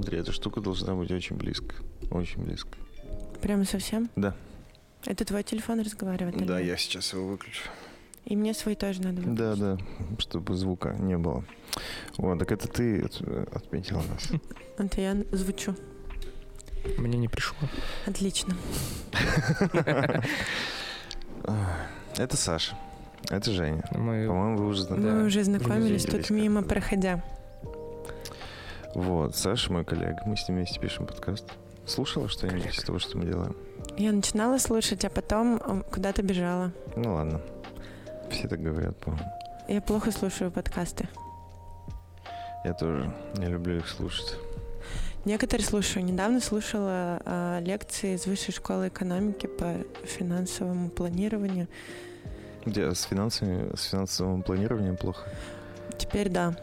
Смотри, эта штука должна быть очень близко. Очень близко. Прямо совсем? Да. Это твой телефон разговаривает? или Да, нет? я сейчас его выключу. И мне свой тоже надо выключить. Да, да, чтобы звука не было. Вот, так это ты от- отметила нас. Это я звучу. Мне не пришло. Отлично. Это Саша. Это Женя. Мы... По-моему, вы уже знакомы. Мы уже знакомились тут мимо проходя. Вот, Саша мой коллега. Мы с ним вместе пишем подкаст. Слушала что-нибудь из того, что мы делаем? Я начинала слушать, а потом куда-то бежала. Ну ладно. Все так говорят, по-моему. Я плохо слушаю подкасты. Я тоже не люблю их слушать. Некоторые слушаю. Недавно слушала а, лекции из Высшей школы экономики по финансовому планированию. Где с финансами, с финансовым планированием плохо? Теперь да.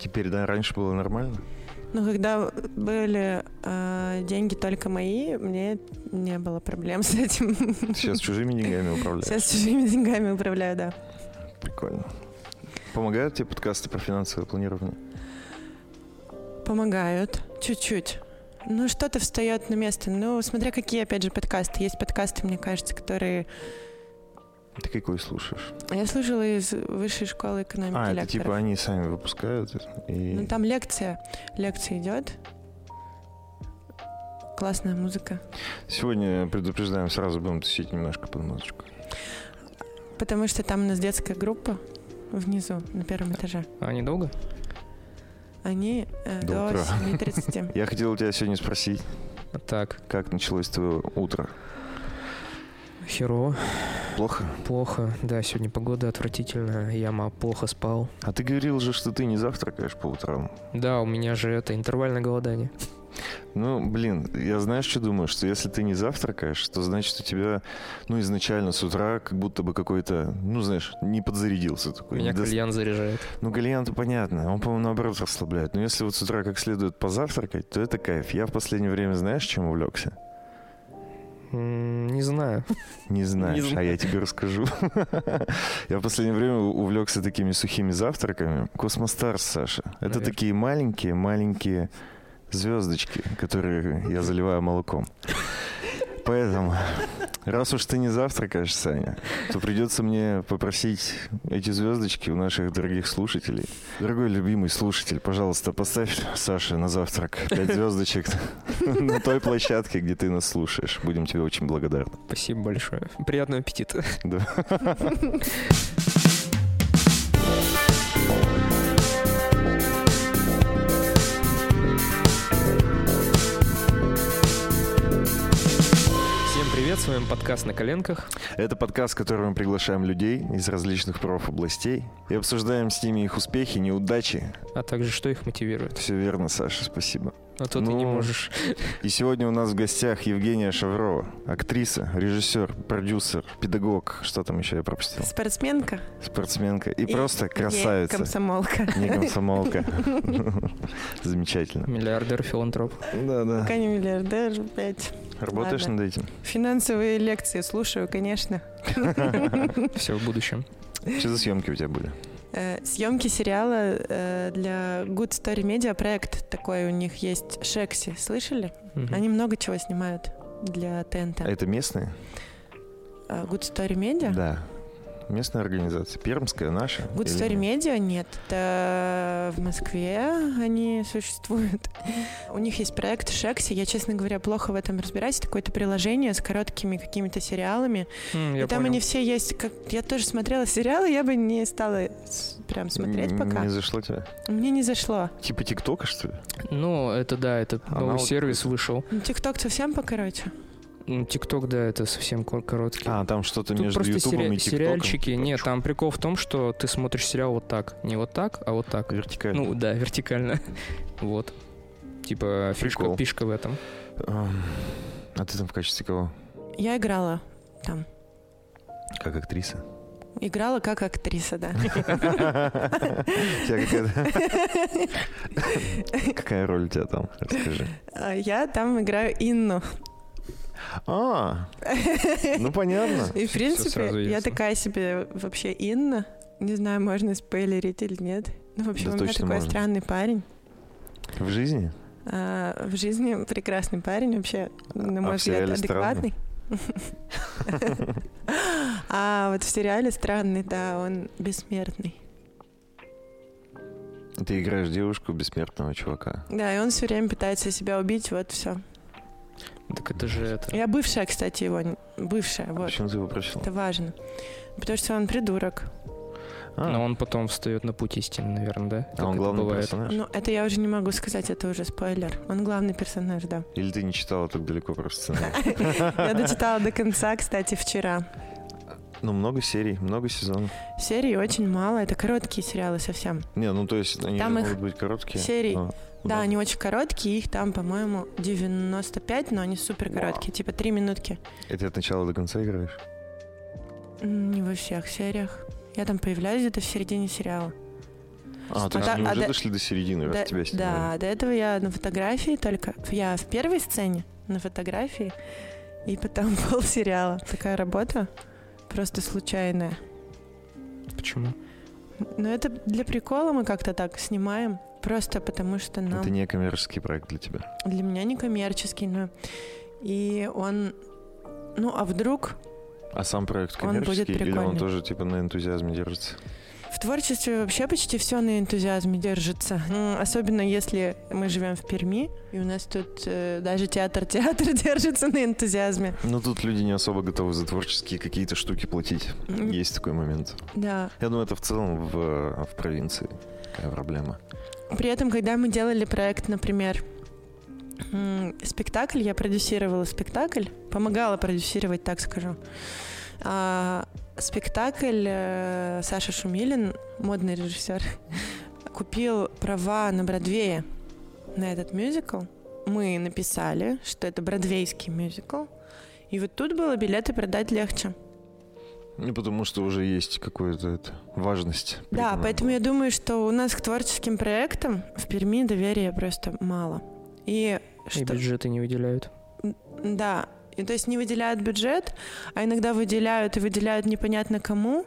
Теперь, да, раньше было нормально? Ну, когда были а, деньги только мои, мне не было проблем с этим. Сейчас чужими деньгами управляешь? Сейчас чужими деньгами управляю, да. Прикольно. Помогают тебе подкасты про финансовое планирование? Помогают. Чуть-чуть. Ну, что-то встает на место. Ну, смотря какие, опять же, подкасты. Есть подкасты, мне кажется, которые... Ты какой слушаешь? Я слушала из Высшей школы экономики А, это лекторов. типа они сами выпускают и... Ну, там лекция. Лекция идет. Классная музыка. Сегодня предупреждаем, сразу будем тусить немножко под музычку. Потому что там у нас детская группа внизу, на первом этаже. А недолго? Они э, До до утра. 7.30. Я хотел у тебя сегодня спросить, Так, как началось твое утро? Херово, Плохо? плохо. Да, сегодня погода отвратительная. Я плохо спал. А ты говорил же, что ты не завтракаешь по утрам. Да, у меня же это интервальное голодание. Ну, блин, я знаешь, что думаю? Что если ты не завтракаешь, то значит у тебя, ну, изначально с утра как будто бы какой-то, ну, знаешь, не подзарядился такой. Меня недо- кальян заряжает. Ну, кальян-то понятно, он, по-моему, наоборот расслабляет. Но если вот с утра как следует позавтракать, то это кайф. Я в последнее время, знаешь, чем увлекся? Не знаю. Не знаешь, а я тебе расскажу. Я в последнее время увлекся такими сухими завтраками. Космостарс, Саша. Это такие маленькие-маленькие звездочки, которые я заливаю молоком. Поэтому, раз уж ты не завтракаешь, Саня, то придется мне попросить эти звездочки у наших дорогих слушателей. Дорогой любимый слушатель, пожалуйста, поставь Саше на завтрак пять звездочек на той площадке, где ты нас слушаешь. Будем тебе очень благодарны. Спасибо большое. Приятного аппетита. Да. Всем привет, с вами подкаст «На коленках». Это подкаст, в котором мы приглашаем людей из различных профобластей и обсуждаем с ними их успехи, неудачи. А также, что их мотивирует. Все верно, Саша, спасибо. А то ты не Ну, можешь. И сегодня у нас в гостях Евгения Шаврова, актриса, режиссер, продюсер, педагог, что там еще я пропустил, Спортсменка. спортсменка и, И просто не красавица. комсомолка. Не комсомолка. Замечательно. Миллиардер, филантроп. Да, да. Пока не миллиардер, опять. Работаешь Ладно. над этим? Финансовые лекции слушаю, конечно. Все в будущем. Что за съемки у тебя были? Э, Съемки сериала э, для Good Story Media проект такой у них есть Шекси. Слышали? Они много чего снимают для ТНТ. А это местные? А, Good Story Media? Да. Местная организация. Пермская, наша? Good Или Story нет? Media нет. Это в Москве они существуют. У них есть проект Шекси. Я, честно говоря, плохо в этом разбираюсь. Это какое-то приложение с короткими какими-то сериалами. М, И там понял. они все есть. Как... Я тоже смотрела сериалы, я бы не стала прям смотреть пока. Не зашло тебе? Мне не зашло. Типа ТикТока, что ли? Ну, это да, это новый сервис вышел. ТикТок совсем покороче. ТикТок, да, это совсем кор- короткий. А, там что-то Тут между Ютубом сери- и ТикТоком. сериальчики. Нет, там прикол в том, что ты смотришь сериал вот так. Не вот так, а вот так. Вертикально. Ну, да, вертикально. Вот. Типа фишка, фишка в этом. А ты там в качестве кого? Я играла там. Как актриса? Играла как актриса, да. Какая роль у тебя там? Расскажи. А Я там играю Инну. А, ну понятно. И, в принципе, я такая себе вообще Инна. Не знаю, можно спойлерить или нет. Ну, в общем, у меня такой странный парень. В жизни? А, в жизни прекрасный парень, вообще, на мой взгляд, адекватный. А вот в сериале странный, да, он бессмертный. Ты играешь девушку бессмертного чувака. Да, и он все время пытается себя убить, вот все. Так это же это... Я бывшая, кстати, его, бывшая, вот. Почему ты его просил? Это важно. Потому что он придурок. А, Но он потом встает на путь истины, наверное, да? а Как он это главный бывает. персонаж? Ну, это я уже не могу сказать, это уже спойлер. Он главный персонаж, да. Или ты не читала так далеко про сценарий? Я дочитала до конца, кстати, вчера. Ну, много серий, много сезонов. Серий очень мало, это короткие сериалы совсем. Не, ну то есть они Там могут быть короткие. серий. но Да, они очень короткие, их там, по-моему, 95, но они супер короткие, типа 3 минутки. И ты от начала до конца играешь? Не во всех сериях. Я там появляюсь где-то в середине сериала. А, то есть они а уже дошли до середины, раз Да, тебя снимали. да, до этого я на фотографии только... Я в первой сцене на фотографии, и потом пол сериала. Такая работа просто случайная. Почему? Но это для прикола мы как-то так снимаем. Просто потому что нам... Это не коммерческий проект для тебя. Для меня не коммерческий, но... И он... Ну, а вдруг А сам проект Он будет коммерческий или он тоже типа на энтузиазме держится? В творчестве вообще почти все на энтузиазме держится. М, Особенно если мы живем в Перми, и у нас тут э, даже театр-театр держится на энтузиазме. Ну тут люди не особо готовы за творческие какие-то штуки платить. Есть такой момент. Да. Я думаю, это в целом в, в провинции такая проблема. При этом, когда мы делали проект, например, спектакль, я продюсировала спектакль, помогала продюсировать, так скажу. А, спектакль э, Саша Шумилин, модный режиссер, купил права на Бродвее на этот мюзикл. Мы написали, что это бродвейский мюзикл. И вот тут было билеты продать легче. Ну, потому что уже есть какая-то это, важность. Да, поэтому я думаю, что у нас к творческим проектам в Перми доверия просто мало. И И что, бюджеты не выделяют. да, и то есть не выделяют бюджет, а иногда выделяют и выделяют непонятно кому.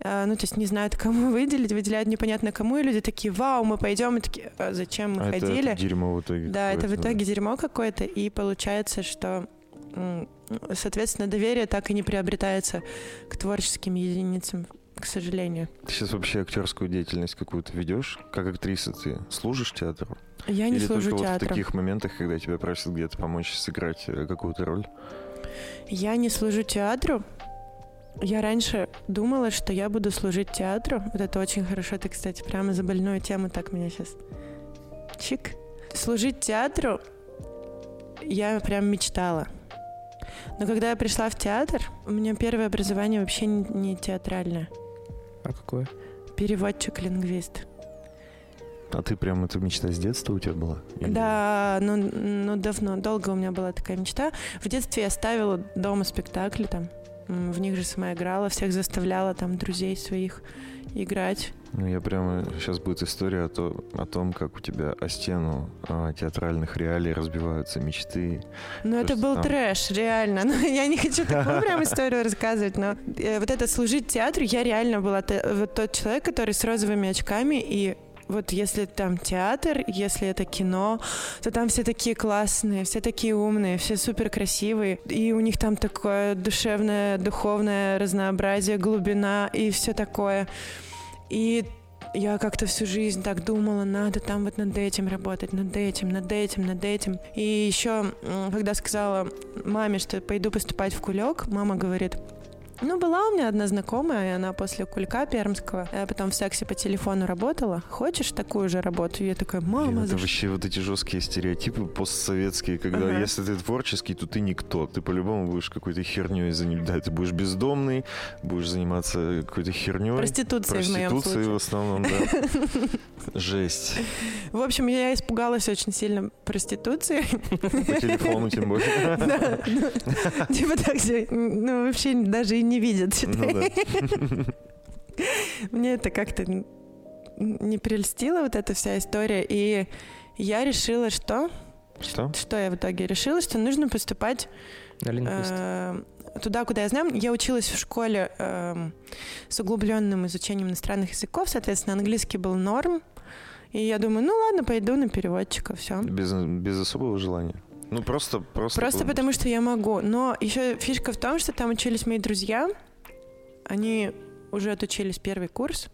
А, Ну, то есть не знают, кому выделить, выделяют непонятно кому, и люди такие, вау, мы пойдем, и такие, «А зачем мы А это- ходили? Это, дерьмо в итоге. Да, это в итоге дерьмо какое-то, и получается, что, соответственно, доверие так и не приобретается к творческим единицам, к сожалению. Ты сейчас вообще актерскую деятельность какую-то ведешь? Как актриса ты служишь театру? Я не Или служу только вот в театром. таких моментах, когда тебя просят где-то помочь сыграть э, какую-то роль? Я не служу театру. Я раньше думала, что я буду служить театру. Вот это очень хорошо. Ты, кстати, прямо за больную тему так меня сейчас... Чик. Служить театру я прям мечтала. Но когда я пришла в театр, у меня первое образование вообще не, не театральное. А какое? Переводчик-лингвист. А ты прям эта мечта с детства у тебя была? Или- Да, ну, ну давно, долго у меня была такая мечта. В детстве я ставила дома спектакли там. В них же сама играла, всех заставляла там друзей своих играть. Ну, я прямо... Сейчас будет история о, то- о том, как у тебя о стену а, театральных реалий разбиваются мечты. Ну, это был там- трэш, реально. Ну, я не хочу такую прям историю рассказывать, но э, вот это служить театру, я реально была вот тот человек, который с розовыми очками и вот если там театр, если это кино, то там все такие классные, все такие умные, все супер красивые. И у них там такое душевное, духовное разнообразие, глубина и все такое. И я как-то всю жизнь так думала, надо там вот над этим работать, над этим, над этим, над этим. И еще, когда сказала маме, что пойду поступать в кулек, мама говорит, ну, была у меня одна знакомая, и она после кулька пермского, а потом в сексе по телефону работала. Хочешь такую же работу? И я такая, Блин, мама, это за что?» вообще вот эти жесткие стереотипы постсоветские, когда Ага. если ты творческий, то ты никто. Ты по-любому будешь какой-то херней заниматься. Да, ты будешь бездомный, будешь заниматься какой-то херней. Проституция в моем Проституцией в случае. основном, да. Жесть. В общем, я испугалась очень сильно проституции. По телефону тем более. Ну, Типа так ну, вообще даже и не видят, Ну да. Мне это как-то не прельстила вот эта вся история. И я решила, что... Что? Что я в итоге решила? Что нужно поступать э, туда, куда я знаю. Я училась в школе эм, с углубленным изучением иностранных языков, соответственно, английский был норм. И я думаю, ну ладно, пойду на переводчика, все. Без, без особого желания. Ну, просто... Просто, Просто потому, что я могу. Но еще фишка в том, что там учились мои друзья. Они уже отучились первый курс.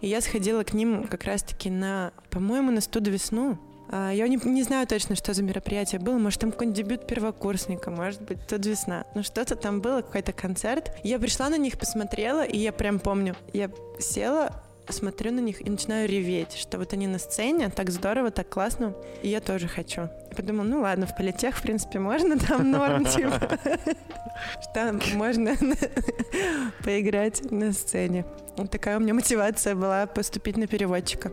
И я сходила к ним как раз-таки на, по-моему, на студ весну. А, Я не, не знаю точно, что за мероприятие было. Может, там какой-нибудь дебют первокурсника, может быть, тут весна. Ну, что-то там было, какой-то концерт. Я пришла на них, посмотрела, и я прям помню, я села, смотрю на них и начинаю реветь, что вот они на сцене, так здорово, так классно, и я тоже хочу. И подумала, ну ладно, в политех, в принципе, можно, там норм, типа, что можно поиграть на сцене. Вот такая у меня мотивация была поступить на переводчика.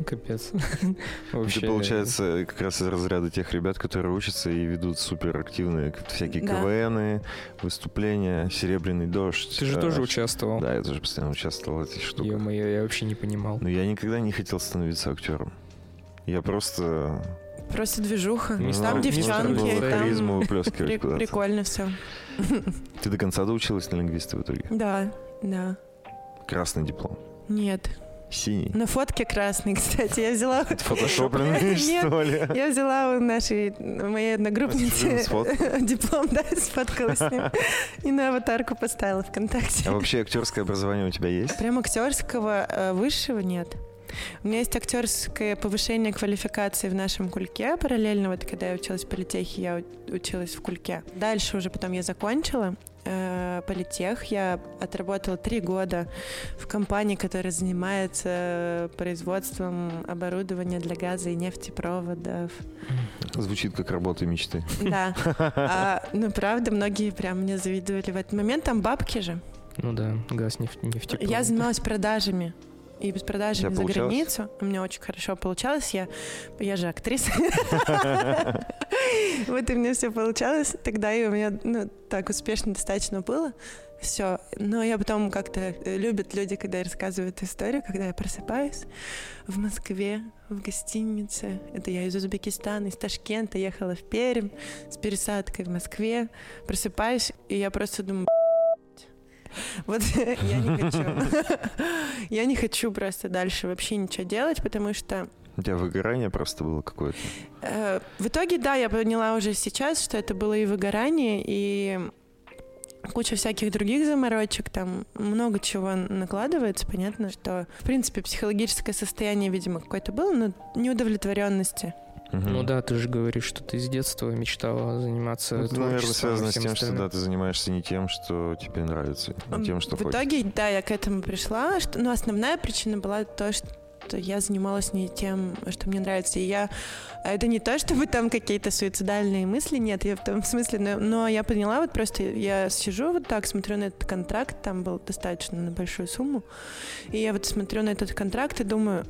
Капец. Ты, Вообще. получается, как раз из разряда тех ребят, которые учатся и ведут супер активные всякие Да. КВНы, выступления, «Серебряный дождь». Ты же э, тоже участвовал. Да, я тоже постоянно участвовал в этих штуках. Ё-моё, я вообще не понимал. Но я никогда не хотел становиться актером. Я просто... Просто движуха. не Мистер- Там девчонки, там прикольно все. Ты до конца доучилась на лингвиста в итоге? Да, да. Красный диплом. Нет. Синий. На фотке красный, кстати, я взяла... Фотошопленный, что ли? Я взяла у нашей, моей одногруппницы Сфоткала? диплом, да, сфоткала с ним. И на аватарку поставила ВКонтакте. А вообще актерское образование у тебя есть? Прям актерского э, высшего нет. У меня есть актерское повышение квалификации в нашем кульке параллельно. Вот когда я училась в политехе, я училась в кульке. Дальше уже потом я закончила э, политех. Я отработала три года в компании, которая занимается производством оборудования для газа и нефтепроводов. Звучит как работа мечты. Да. А, ну, правда, многие прям мне завидовали в этот момент. Там бабки же. Ну да, газ, нефть, нефтепровод. Я занималась продажами. И без продажами тебя за получалось? границу. У меня очень хорошо получалось. Я, я же актриса. Вот и мне все получалось. Тогда и у меня ну, так успешно достаточно было. Все. Но я потом как-то э, любят люди, когда я рассказываю эту историю, когда я просыпаюсь в Москве, в гостинице. Это я из Узбекистана, из Ташкента ехала в Пермь с пересадкой в Москве. Просыпаюсь, и я просто думаю, вот я не хочу. Я не хочу просто дальше вообще ничего делать, потому что У тебя выгорание просто было какое-то? э, в итоге, да, я поняла уже сейчас, что это было и выгорание, и куча всяких других заморочек, там много чего накладывается, понятно, что, в принципе, психологическое состояние, видимо, какое-то было, но неудовлетворенности. Мгм. Ну да, ты же говоришь, что ты с детства мечтала заниматься Ну, это, наверное, связано с тем, что остальным. да, ты занимаешься не тем, что тебе нравится, а тем, что в хочешь. итоге, да, я к этому пришла, что, ну, основная причина была то, что я занималась не тем, что мне нравится. И я... а Это не то, чтобы там какие-то суицидальные мысли, нет, я в том смысле, но, но я поняла, вот просто я сижу вот так, смотрю на этот контракт, там был достаточно на большую сумму, и я вот смотрю на этот контракт и думаю,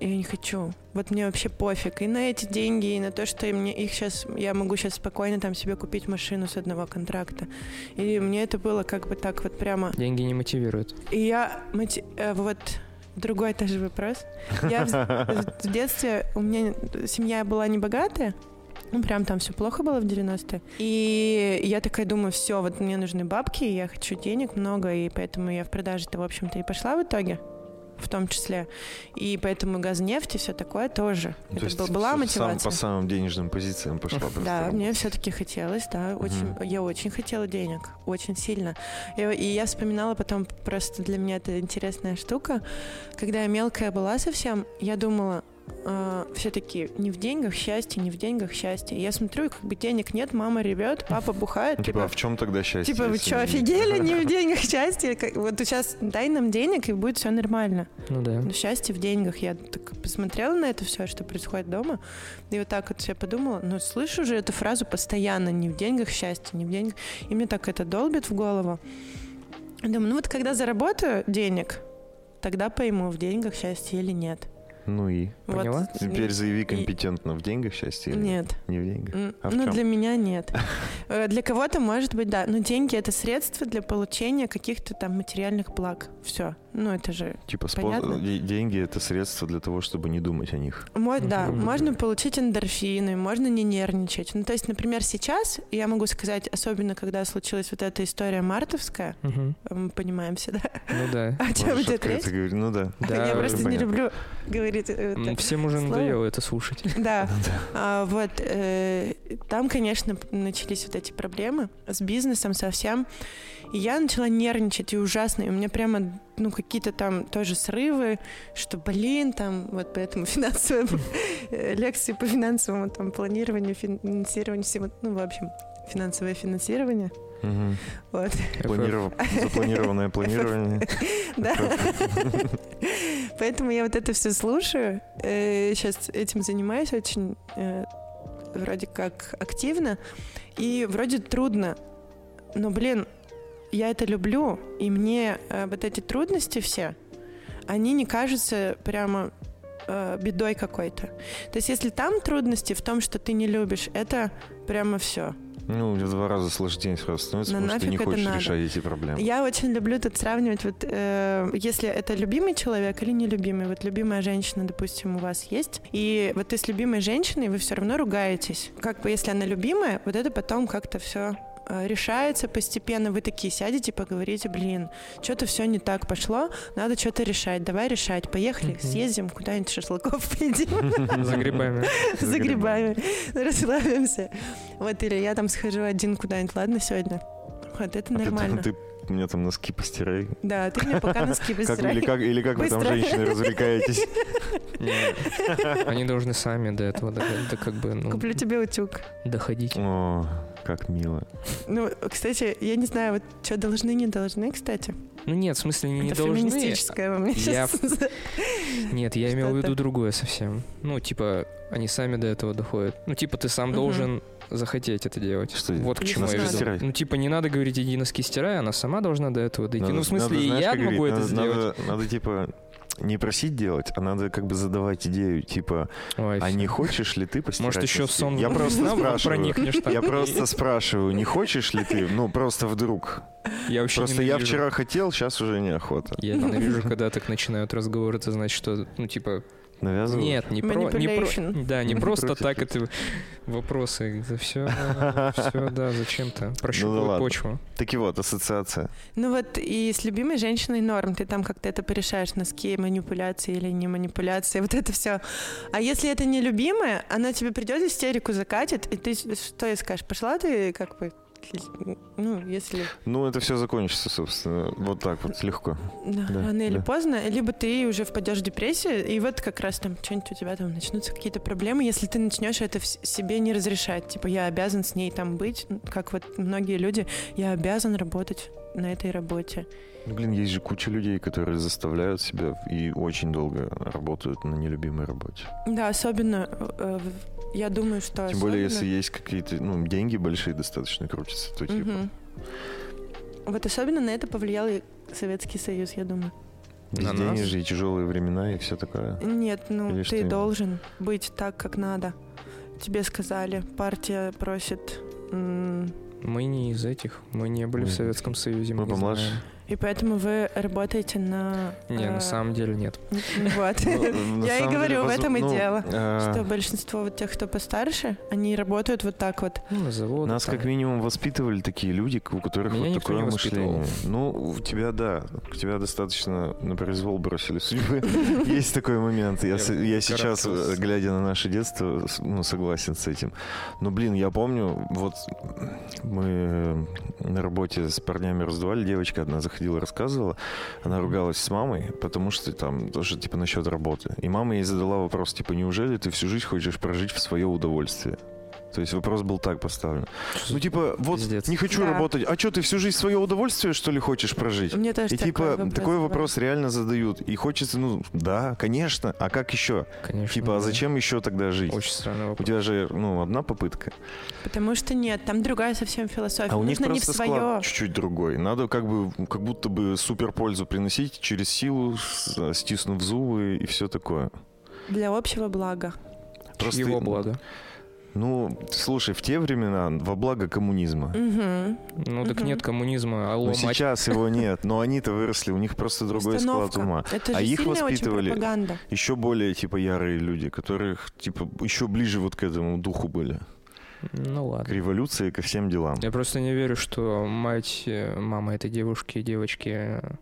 я не хочу. Вот мне вообще пофиг. И на эти деньги, и на то, что мне их сейчас, я могу сейчас спокойно там себе купить машину с одного контракта. И мне это было как бы так вот прямо. Деньги не мотивируют. И я моти- э, вот другой тоже вопрос. Я в, в детстве у меня семья была небогатая. Ну, прям там все плохо было в 90-е. И я такая думаю, все, вот мне нужны бабки, я хочу денег много, и поэтому я в продаже-то, в общем-то, и пошла в итоге в том числе. И поэтому газ, нефть и все такое тоже. То Это есть был- была сам- мотивация. по самым денежным позициям пошла просто. Да, мне все-таки хотелось, да, очень, Мгм. я очень хотела денег, очень сильно. И, и я вспоминала потом, просто для меня это интересная штука, когда я мелкая была совсем, я думала, все-таки не в деньгах счастье, не в деньгах счастье. Я смотрю, как бы денег нет, мама ревет, папа бухает, Ну, Типа, а типа, в чем тогда счастье? типа вы что, офигели, не в деньгах счастье? Как- Вот сейчас дай нам денег, и будет все нормально. Ну да. Но счастье в деньгах. Я так посмотрела на это все, что происходит дома, и вот так вот себе подумала, ну, слышу же эту фразу постоянно, не в деньгах счастье, не в деньгах. И мне так это долбит в голову. Я Думаю, ну вот когда заработаю денег, тогда пойму, в деньгах счастье или нет. Ну и? Вот. Поняла? Теперь И- заяви и- компетентно. В деньгах счастье? или Нет. Не в деньгах. А в ну, чём? для меня нет. Э, Для кого-то, может быть, да. Но деньги — это средство для получения каких-то там материальных благ. Все. Ну, это же... Типа Понятно? де- деньги это средство для того, чтобы не думать о них. Мо- да, можно получить эндорфины, можно не нервничать. Ну, то есть, например, сейчас, я могу сказать, особенно когда случилась вот эта история мартовская, Мгм. мы понимаем все, да? Ну да. О чем идет речь? Ну да. Да, я просто не люблю говорить э, М, это. Всем уже слово. надоело это слушать. Да, А, вот э, там, конечно, начались вот эти проблемы с бизнесом совсем. И я начала нервничать и ужасно. И у меня прямо, ну, какие-то там тоже срывы, что, блин, там, вот поэтому финансовые э, лекции по финансовому там планированию, финансированию всего, ну, в общем, финансовое финансирование. Мгм. Вот, Планиров- Запланированное планирование. да. Поэтому я вот это все слушаю. Сейчас этим занимаюсь очень э, вроде как активно. И вроде трудно. Но, блин, я это люблю. И мне э, вот эти трудности все, они не кажутся прямо э, бедой какой-то. То есть если там трудности в том, что ты не любишь, это прямо все. Ну, в два раза сложнее сразу становится, Но потому что ты не хочешь надо? решать эти проблемы. Я очень люблю тут сравнивать, вот э, если это любимый человек или нелюбимый. Вот любимая женщина, допустим, у вас есть, и вот ты с любимой женщиной, вы все равно ругаетесь. Как бы если она любимая, вот это потом как-то все решается постепенно, вы такие сядете, поговорите, блин, что-то все не так пошло, надо что-то решать, давай решать, поехали, Мгм. съездим куда-нибудь шашлыков поедим. За грибами. За грибами. Расслабимся. Вот, или я там схожу один куда-нибудь, ладно, сегодня? Вот, это А нормально. Ты мне там носки постирай. Да, ты мне пока носки Как, постирай. или как, или как вы там, женщины, развлекаетесь? Они должны сами до этого до как бы ну, Куплю тебе утюг. доходить. Как мило. Ну, кстати, я не знаю, вот что должны, не должны, кстати. Ну нет, в смысле, не Это должны. феминистическое во мне Я- сейчас. Нет, я имел в виду другое совсем. Ну, типа, они сами до этого доходят. Ну, типа, ты сам должен захотеть это делать. Что, вот к чему я веду. Ну, типа, не надо говорить, иди носки стирай, она сама должна до этого дойти. Надо- ну, в смысле, надо, и знаешь, я могу говорить? это Надо- сделать. Надо, надо, типа, не просить делать, а надо как бы задавать идею, типа, Ой, а не хочешь ли ты постирать Может, еще носки? сон Я просто спрашиваю. Я просто спрашиваю, не хочешь ли ты? Ну, просто вдруг. Я вообще Просто я вчера хотел, сейчас уже неохота. Я ненавижу, когда так начинают разговор. Это значит, что, ну, типа, Навязываю? нет, не про... Не про да, не просто так это вопросы. Это все, все, да, зачем-то. Прощупывать Ну почву. Так и вот, ассоциация. Ну вот и с любимой женщиной норм, ты там как-то это порешаешь, носки, манипуляции или не манипуляции, вот это все. А если это не любимая, она тебе придет истерику закатит, и ты что ей скажешь? Пошла ты как бы, ну, если Ну, это все закончится, собственно, вот так вот, легко. да, Да, рано или да. поздно, либо ты уже впадешь в депрессию, и вот как раз там что-нибудь у тебя там начнутся какие-то проблемы, если ты начнешь это в себе не разрешать. Типа, я обязан с ней там быть, как вот многие люди, я обязан работать на этой работе. Ну, блин, есть же куча людей, которые заставляют себя и очень долго работают на нелюбимой работе. Да, особенно, э, я думаю, что Тем более, особенно- если есть какие-то, ну, деньги большие достаточно крутятся, то типа... Мгм. Вот особенно на это повлиял и Советский Союз, я думаю. На нас? Безденежье, и тяжелые времена и все такое. Нет, ну Или ты должен быть так, как надо. Тебе сказали, партия просит. м, Мы не из этих. Мы не были в Мы- Советском Союзе. мы помладше. знаем. И поэтому вы работаете на... Не, э, на самом деле нет. Вот. Ну, Я и говорю, в этом и ну, дело. а, Что большинство вот тех, кто постарше, они работают вот так вот. Ну. Нас как минимум воспитывали такие люди, у которых вот такое мышление. Ну, у тебя да, у тебя достаточно на произвол бросили судьбы. Есть такой момент. Я, сейчас, э, глядя на наше детство, ну, согласен с этим. Но, блин, я помню, вот мы э, на работе с парнями раздавали, девочка одна заходила, рассказывала, она ругалась с мамой, потому что там тоже, типа, насчет работы. И мама ей задала вопрос, типа, неужели ты всю жизнь хочешь прожить в свое удовольствие? То есть вопрос был так поставлен. Ну, типа, вот Пиздец. не хочу Да. работать. А что, ты всю жизнь свое удовольствие, что ли, хочешь прожить? Мне тоже И типа вопрос такой бывает. вопрос реально задают. И хочется, ну, да, конечно. А как еще? Конечно. Типа, а да. зачем еще тогда жить? Очень странный У вопрос. тебя же, ну, одна попытка. Потому что нет, там другая совсем философия. А у них Нужно не в просто свое. склад чуть-чуть другой. Надо как бы, как будто бы супер пользу приносить через силу, стиснув зубы и все такое. Для общего блага. Просто- Его благо. Ну, слушай, в те времена во благо коммунизма. Мгм. Ну так Мгм. нет коммунизма, алло, мать. сейчас его нет, но они-то выросли, у них просто другой склад Установка. ума. Это же А их воспитывали еще более, типа, ярые люди, которых, типа, еще ближе вот к этому духу были. Ну К ладно. революции, ко всем делам. Я просто не верю, что мать, э, мама этой девушки девочки э, ну,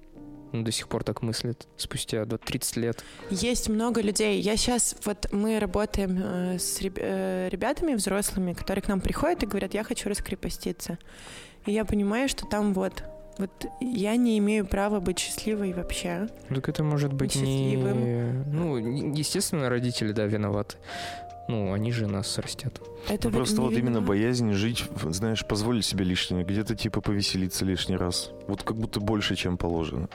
до сих пор так мыслит спустя до 30 лет. Есть много людей. Я сейчас, вот мы работаем э, с реб- э, ребятами взрослыми, которые к нам приходят и говорят, я хочу раскрепоститься. И я понимаю, что там вот, вот я не имею права быть счастливой вообще. Ну, Так это может быть не... Счастливым. Ну, естественно, родители, да, виноваты. Ну, они же нас растят. Это Ну, просто вот именно боязнь жить, знаешь, позволить себе лишнее, где-то типа повеселиться лишний раз. Вот как будто больше, чем положено.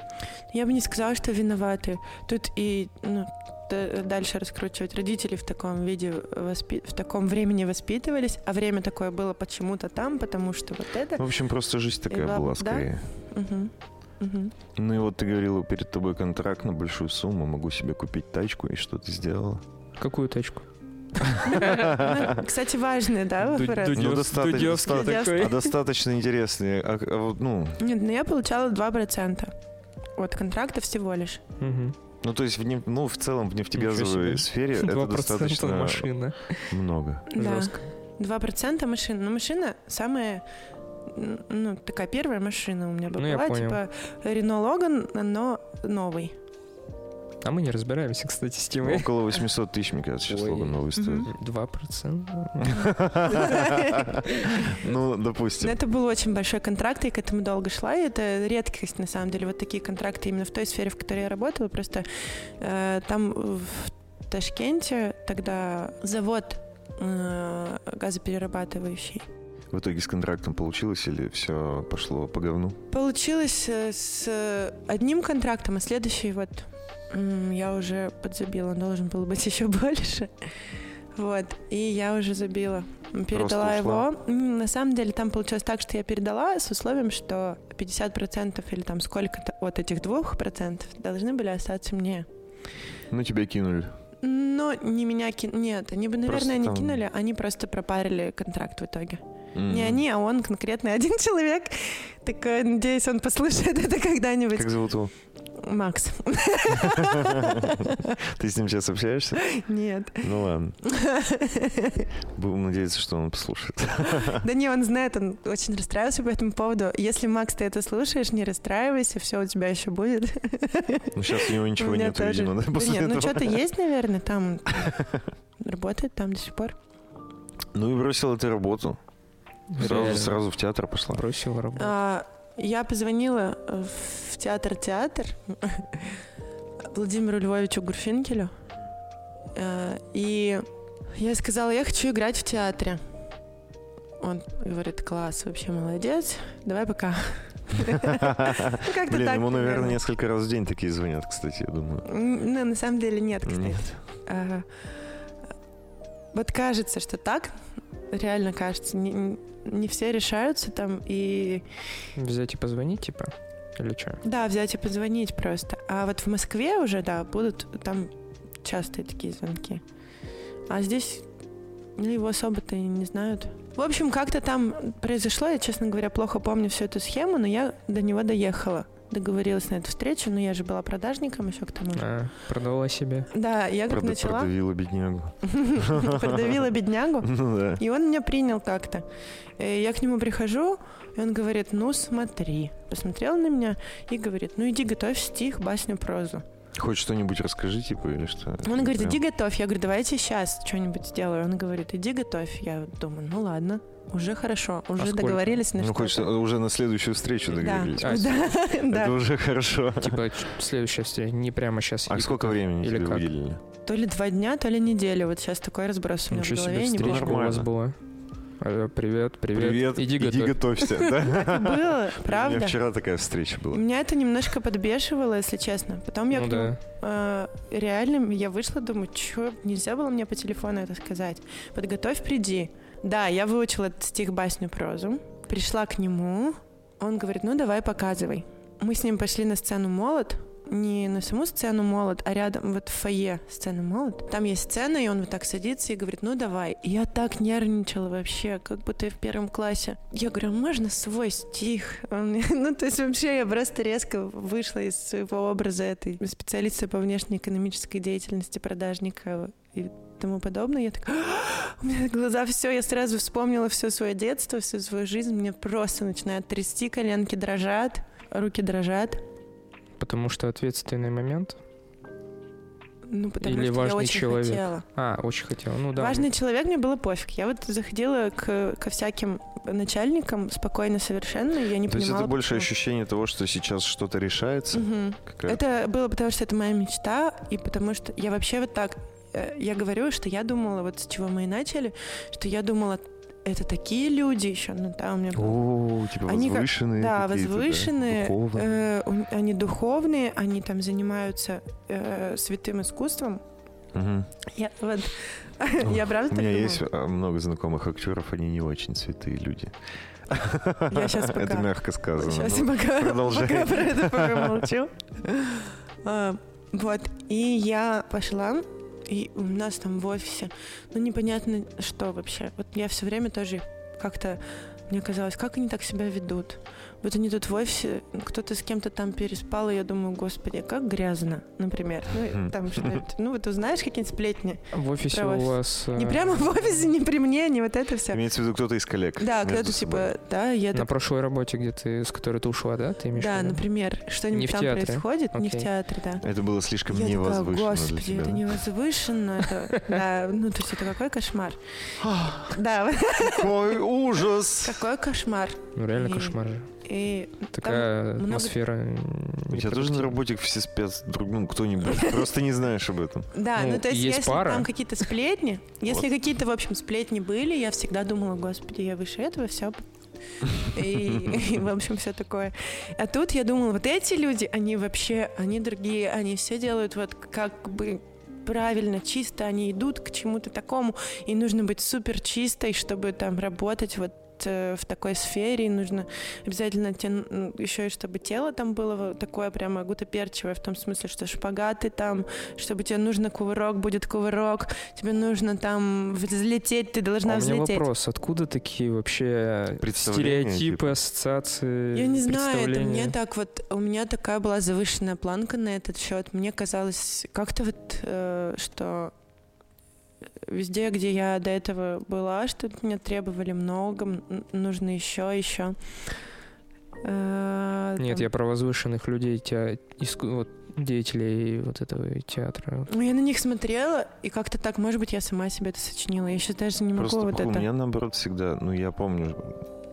Я бы не сказала, что виноваты. Тут и ну, дальше раскручивать. Родители в таком виде, воспи- в таком времени воспитывались, а время такое было почему-то там, потому что вот это. В общем, просто жизнь такая бла- была да? скорее. Мгм. Мгм. Ну и вот ты говорила, перед тобой контракт на большую сумму, могу себе купить тачку, и что ты сделала? Какую тачку? Ну, Кстати, важный, да, Ну, достаточно- Дудёвский достаточно. А достаточно интересные. А, а ну, Нет, ну я получала 2% от контракта всего лишь. Ну, то есть, в, неф- ну, в целом в нефтегазовой сфере это 2% достаточно машина. много. Да. Жестко. 2% машина. Но машина самая, ну, такая первая машина у меня Ну, я была, понял. типа Рено Логан, но новый. А мы не разбираемся, кстати, с темой. Около 800 тысяч, мне кажется, сейчас. Логан новый стоит. Мгм. Два процента. Ну, Но допустим. это был очень большой контракт, и к этому долго шла, и это редкость, на самом деле, вот такие контракты именно в той сфере, в которой я работала, просто э, там в Ташкенте тогда завод э, газоперерабатывающий. В итоге с контрактом получилось или все пошло по говну? Получилось э, с одним контрактом, а следующий вот я уже подзабила, должен был быть еще больше. Вот, и я уже забила. Передала его. На самом деле там получилось так, что я передала с условием, что 50% или там сколько-то от этих двух процентов должны были остаться мне. Ну, тебя кинули. Но не меня кинули. Нет, они бы, наверное, Просто не там- кинули, они просто пропарили контракт в итоге. М. Не они, а он конкретно один человек. Такой, надеюсь, он послушает это когда-нибудь. Как зовут его? Макс. Ты с ним сейчас общаешься? Нет. Ну ладно. Будем надеяться, что он послушает. Да не, он знает, он очень расстраивался по этому поводу. Если, Макс, ты это слушаешь, не расстраивайся, все у тебя еще будет. Ну, сейчас у него У ничего меня нет, тоже. видимо, да, после нет, ну этого. что-то есть, наверное, там. Работает там до сих пор. Ну и бросила ты работу. Сразу, сразу в театр пошла. Бросил работу. А, Я позвонила в театр-театр Владимиру Львовичу Гурфинкелю. э, И я сказала, я хочу играть в театре. Он говорит, класс, вообще молодец, давай пока. Блин, ему, наверное, несколько раз в день такие звонят, кстати, я думаю. Ну, на самом деле нет, кстати. А, Вот кажется, что так, реально кажется, не, не все решаются там и Взять и позвонить, типа? Или что? да, взять и позвонить просто. А вот в Москве уже, да, будут там частые такие звонки. А здесь ну, его особо-то и не знают. В общем, как-то там произошло, я, честно говоря, плохо помню всю эту схему, но я до него доехала. Договорилась на эту встречу, но я же была продажником еще к тому же. А, продала себе. Да, я как Прода- начала, Продавила беднягу. продавила беднягу. Ну. И он меня принял как-то. Э, Я к нему прихожу, и он говорит, ну смотри. Посмотрел на меня и говорит, ну иди готовь стих, басню, прозу. Хоть что-нибудь расскажи, типа, или что? Он говорит, иди готовь. Я говорю, давайте сейчас что-нибудь сделаю. Он говорит, иди готовь. Я думаю, ну ладно, уже хорошо, уже сколько? договорились на Ну, что-то. что- уже на следующую встречу Да, договорились. А, да, да. Это уже хорошо. Типа, следующая встреча, не прямо сейчас. А сколько времени Или тебе как? выделили? То ли два дня, то ли неделю. Вот сейчас такой разброс у меня в Ничего себе, голове. Не встреча у вас была. Алло, привет, привет. Иди готовь. готовься, да? Было, У меня правда. вчера такая встреча была. Меня это немножко подбешивало, если честно. Потом я Ну да. э, реально я вышла, думаю, что нельзя было мне по телефону это сказать. Подготовь, приди. Да, я выучила этот стих басню прозу. Пришла к нему. Он говорит, ну давай показывай. Мы с ним пошли на сцену молот. Не на саму сцену молот, а рядом вот в фойе сцены молот. Там есть сцена, и он вот так садится и говорит, ну давай. Я так нервничала вообще, как будто я в первом классе. Я говорю, «А можно свой стих? Он ну, то есть вообще я просто резко вышла из своего образа этой специалиста по внешнеэкономической деятельности продажника и тому подобное. Я так, у меня глаза все, я сразу вспомнила все свое детство, всю свою жизнь. Мне просто начинают трясти, коленки дрожат, руки дрожат. Потому что ответственный момент. Ну, потому Или что важный я очень человек. хотела. А, очень хотела. Ну да. Важный человек, мне было пофиг. Я вот заходила к, ко всяким начальникам спокойно совершенно, и я не То есть понимала, это больше почему. ощущение того, что сейчас что-то решается? Какая- Это было потому, что это моя мечта, и потому что я вообще вот так, э, я говорю, что я думала, вот с чего мы и начали, что я думала, это такие люди еще, ну да, у меня О, типа Они как- возвышенные Да, какие-то, возвышенные, духовные. э, они духовные, они там занимаются э, святым искусством. Мгм. Я вот, я правда У меня думала? есть а, много знакомых актеров, они не очень святые люди. Я щас пока- Это мягко сказано. Сейчас ну. я пока, продолжай. пока про это помолчу. А, Вот, и я пошла, и у нас там в офисе, ну непонятно что вообще. Вот я все время тоже как-то, мне казалось, как они так себя ведут. Вот они тут в офисе, кто-то с кем-то там переспал, и я думаю, господи, как грязно, например. Ну, там что ну вот узнаешь какие-нибудь сплетни. В офисе у вас... э, Не прямо в офисе, не при мне, не вот это все. Имеется в виду кто-то из коллег. Да, кто-то типа, да, я На прошлой работе, где ты, с которой ты ушла, да? Ты имеешь Да, например, что-нибудь там происходит, не в театре, да. Это было слишком невозвышенно господи, это да? невозвышенно, это, да, ну, то есть это какой кошмар. Да, Какой ужас! какой кошмар. Ну, реально кошмар же. И Такая много- атмосфера. У тебя тоже на работе все спят друг, ну, кто-нибудь. Просто не знаешь об этом. Да, Ну, ну, то есть, есть если пара. там какие-то сплетни, если какие-то, в общем, сплетни были, я всегда думала, господи, я выше этого, все. И, и, в общем, все такое. А тут я думала, вот эти люди, они вообще, они другие, они все делают вот как бы правильно, чисто, они идут к чему-то такому, и нужно быть супер чистой, чтобы там работать вот в такой сфере, и нужно обязательно м, еще и чтобы тело там было такое прямо гутоперчивое, в том смысле, что шпагаты там, чтобы тебе нужно кувырок, будет кувырок, тебе нужно там взлететь, ты должна А у меня взлететь. вопрос, откуда такие вообще стереотипы, типа? ассоциации, Я не знаю, это мне так вот, у меня такая была завышенная планка на этот счет. Мне казалось как-то вот, э, что везде, где я до этого была, что от меня требовали много, нужно еще, еще. Э, Нет, там- я про возвышенных людей, те, иску- вот, деятелей вот этого театра. Ну, я на них смотрела, и как-то так, может быть, я сама себе это сочинила. Я сейчас даже не могу Просто вот у это. меня наоборот всегда, ну я помню,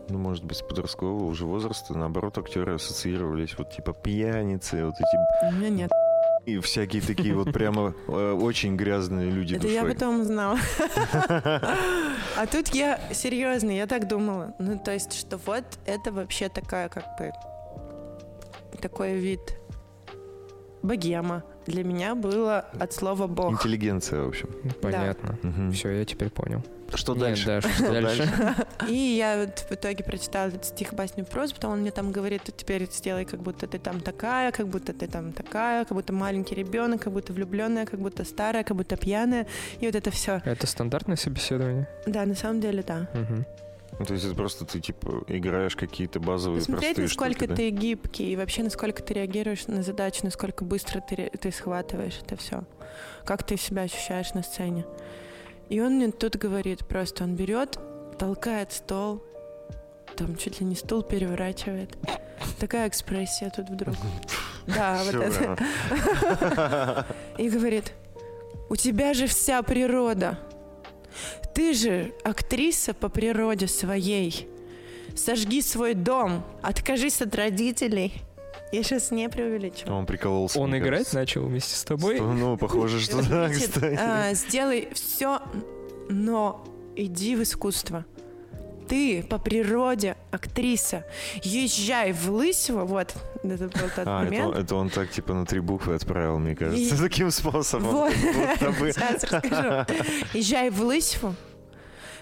ну может быть с подросткового уже возраста, наоборот актеры ассоциировались вот типа пьяницы, вот эти У меня нет. И всякие такие вот прямо э, очень грязные люди Это я потом узнала. А тут я серьезно, я так думала. Ну, то есть, что вот это вообще такая, как бы, такой вид богема. Для меня было от слова бог. Интеллигенция, в общем. Понятно. Все, я теперь понял. Что Нет, дальше? да, что Что дальше? И я в итоге прочитала этот стих басню прозу, потом он мне там говорит, «Ты теперь сделай, как будто ты там такая, как будто ты там такая, как будто маленький ребенок, как будто влюбленная, как будто старая, как будто пьяная. И вот это все. Это стандартное собеседование? Да, на самом деле, да. Ну, то есть это просто ты типа играешь какие-то базовые Посмотреть, простые насколько штуки, да? ты гибкий, и вообще, насколько ты реагируешь на задачу, насколько быстро ты, ты схватываешь это все. Как ты себя ощущаешь на сцене. И он мне тут говорит, просто он берет, толкает стол, там чуть ли не стул переворачивает. Такая экспрессия тут вдруг. Да, вот это. И говорит, у тебя же вся природа. Ты же актриса по природе своей. Сожги свой дом, откажись от родителей. Я сейчас не преувеличиваю. Он прикололся. Он играть кажется. начал вместе с тобой? Что, Ну, похоже, что да, кстати. а, сделай все, но иди в искусство. Ты по природе актриса. Езжай в Лысево, вот, это был тот А, это, момент. он- это он так типа на три буквы отправил, мне кажется, И- таким способом. Вот. Сейчас расскажу. Езжай в Лысьву,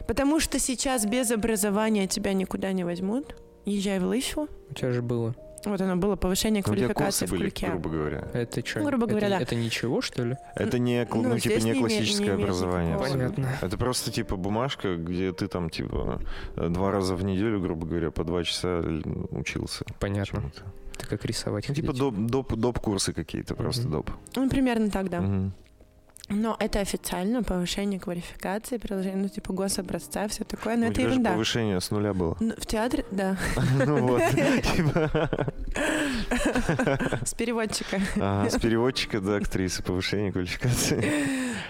потому что сейчас без образования тебя никуда не возьмут. Езжай в Лысьву. У тебя же было. Вот оно было повышение Ну, у тебя квалификации курсы в были, грубо говоря. Это что? Ну, грубо говоря, это, да. это ничего, что ли? Это не, Ну, ну, типа, не не классическое не имеет образование. никакого. абсолютно. Понятно. Это просто типа бумажка, где ты там типа два раза в неделю, грубо говоря, по два часа учился. Понятно. Это как рисовать. Ну, типа доп, доп, доп курсы какие-то, просто Мгм. доп. Ну, примерно так, да. Мгм. Но это официально повышение квалификации, приложение, ну, типа гособразца, все такое, но У это тебя же ерунда. повышение с нуля было. Ну, в театре, да, Ну вот. Типа, с переводчика. ага, С переводчика до актрисы повышение квалификации.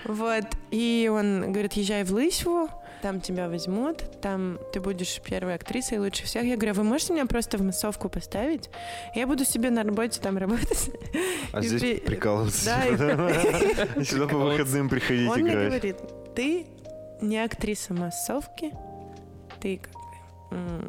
Вот. И он говорит, езжай в Лысьву, там тебя возьмут, там ты будешь первой актрисой лучше всех. Я говорю, «А вы можете меня просто в массовку поставить? Я буду себе на работе там работать. А И здесь при- прикалываться. Да, и- Сюда по выходным приходить Он мне играть. говорит, ты не актриса массовки, ты как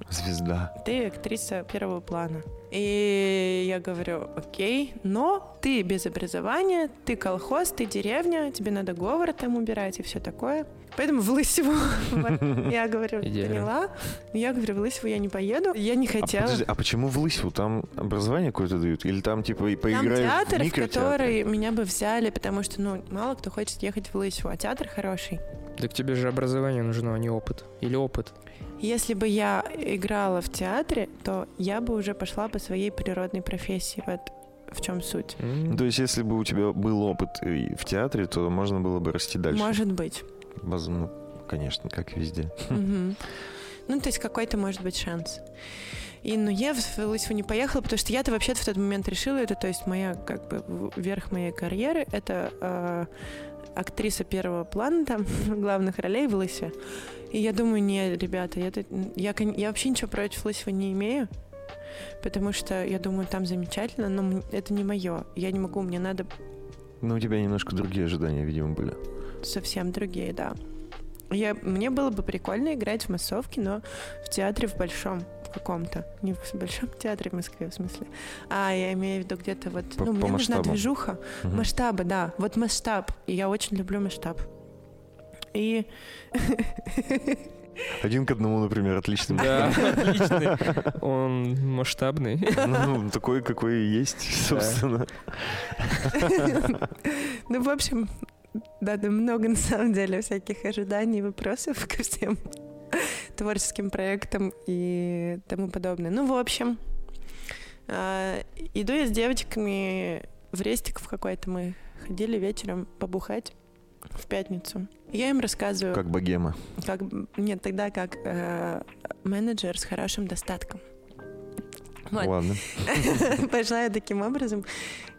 Звезда. ты актриса первого плана. И я говорю, окей, но ты без образования, ты колхоз, ты деревня, тебе надо говор там убирать и все такое. Поэтому в Лысеву. Я говорю, поняла. Я говорю, в Лысеву я не поеду. Я не А, хотела. а почему в Лысьву? Там образование какое-то дают? Или там типа и Там поиграешь театр, в который меня бы взяли, потому что, ну, мало кто хочет ехать в Лысьву, а театр хороший. Так тебе же образование нужно, а не опыт. Или опыт. Если бы я играла в театре, то я бы уже пошла по своей природной профессии. Вот в чем суть. Ну, То есть, если бы у тебя был опыт в театре, то можно было бы расти дальше. Может быть. Воз- ну, конечно, как и везде. Мгм. Ну, то есть какой-то может быть шанс. И, ну, я в Лысьву не поехала, потому что я-то вообще-то в тот момент решила, это, то есть моя, как бы, верх моей карьеры, это э, актриса первого плана, там, главных ролей в Лысьве. И я думаю, не, ребята, я, я, я вообще ничего против Лысьвы не имею, потому что я думаю, там замечательно, но это не мое. Я не могу, мне надо Но у тебя немножко другие ожидания, видимо, были. совсем другие, да. Я, мне было бы прикольно играть в массовке, но в театре в большом в каком-то. Не в большом театре в Москве, в смысле. А, я имею в виду где-то вот... По- ну, по мне нужна масштабам. движуха. Мгм. Масштабы, да. Вот масштаб. И я очень люблю масштаб. И... Один к одному, например, отличный. Да, отличный. Он масштабный. Ну, такой, какой и есть, собственно. Ну, в общем, да, да, много на самом деле всяких ожиданий и вопросов ко всем творческим проектам и тому подобное. Ну, в общем, а, иду я с девочками в рестик в какой-то мы ходили вечером побухать в пятницу. Я им рассказываю, Как богема. как нет, тогда как э, менеджер с хорошим достатком. Вот. Ладно. Пошла я таким образом.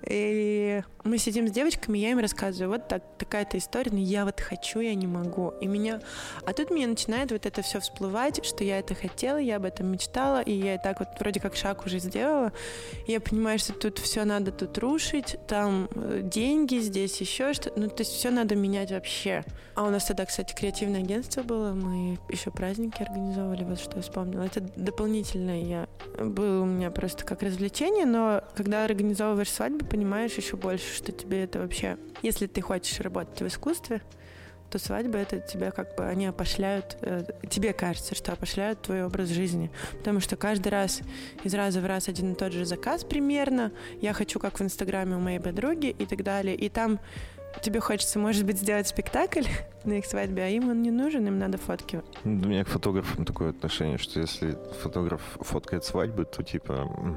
И мы сидим с девочками, я им рассказываю, вот так, такая-то история, но я вот хочу, я не могу. И меня... А тут мне начинает вот это все всплывать, что я это хотела, я об этом мечтала, и я и так вот вроде как шаг уже сделала. И я понимаю, что тут все надо тут рушить, там э, деньги, здесь еще что Ну, то есть все надо менять вообще. А у нас тогда, кстати, креативное агентство было, мы еще праздники организовывали, вот что я вспомнила. Это дополнительное я было у меня просто как развлечение, но когда организовываешь свадьбу, понимаешь еще больше, что тебе это вообще... Если ты хочешь работать в искусстве, то свадьба это тебя как бы они опошляют, э, тебе кажется, что опошляют твой образ жизни, потому что каждый раз из раза в раз один и тот же заказ примерно, я хочу как в инстаграме у моей подруги и так далее, и там тебе хочется, может быть, сделать спектакль на их свадьбе, а им он не нужен, им надо фотки. У меня к фотографам такое отношение, что если фотограф фоткает свадьбы, то типа...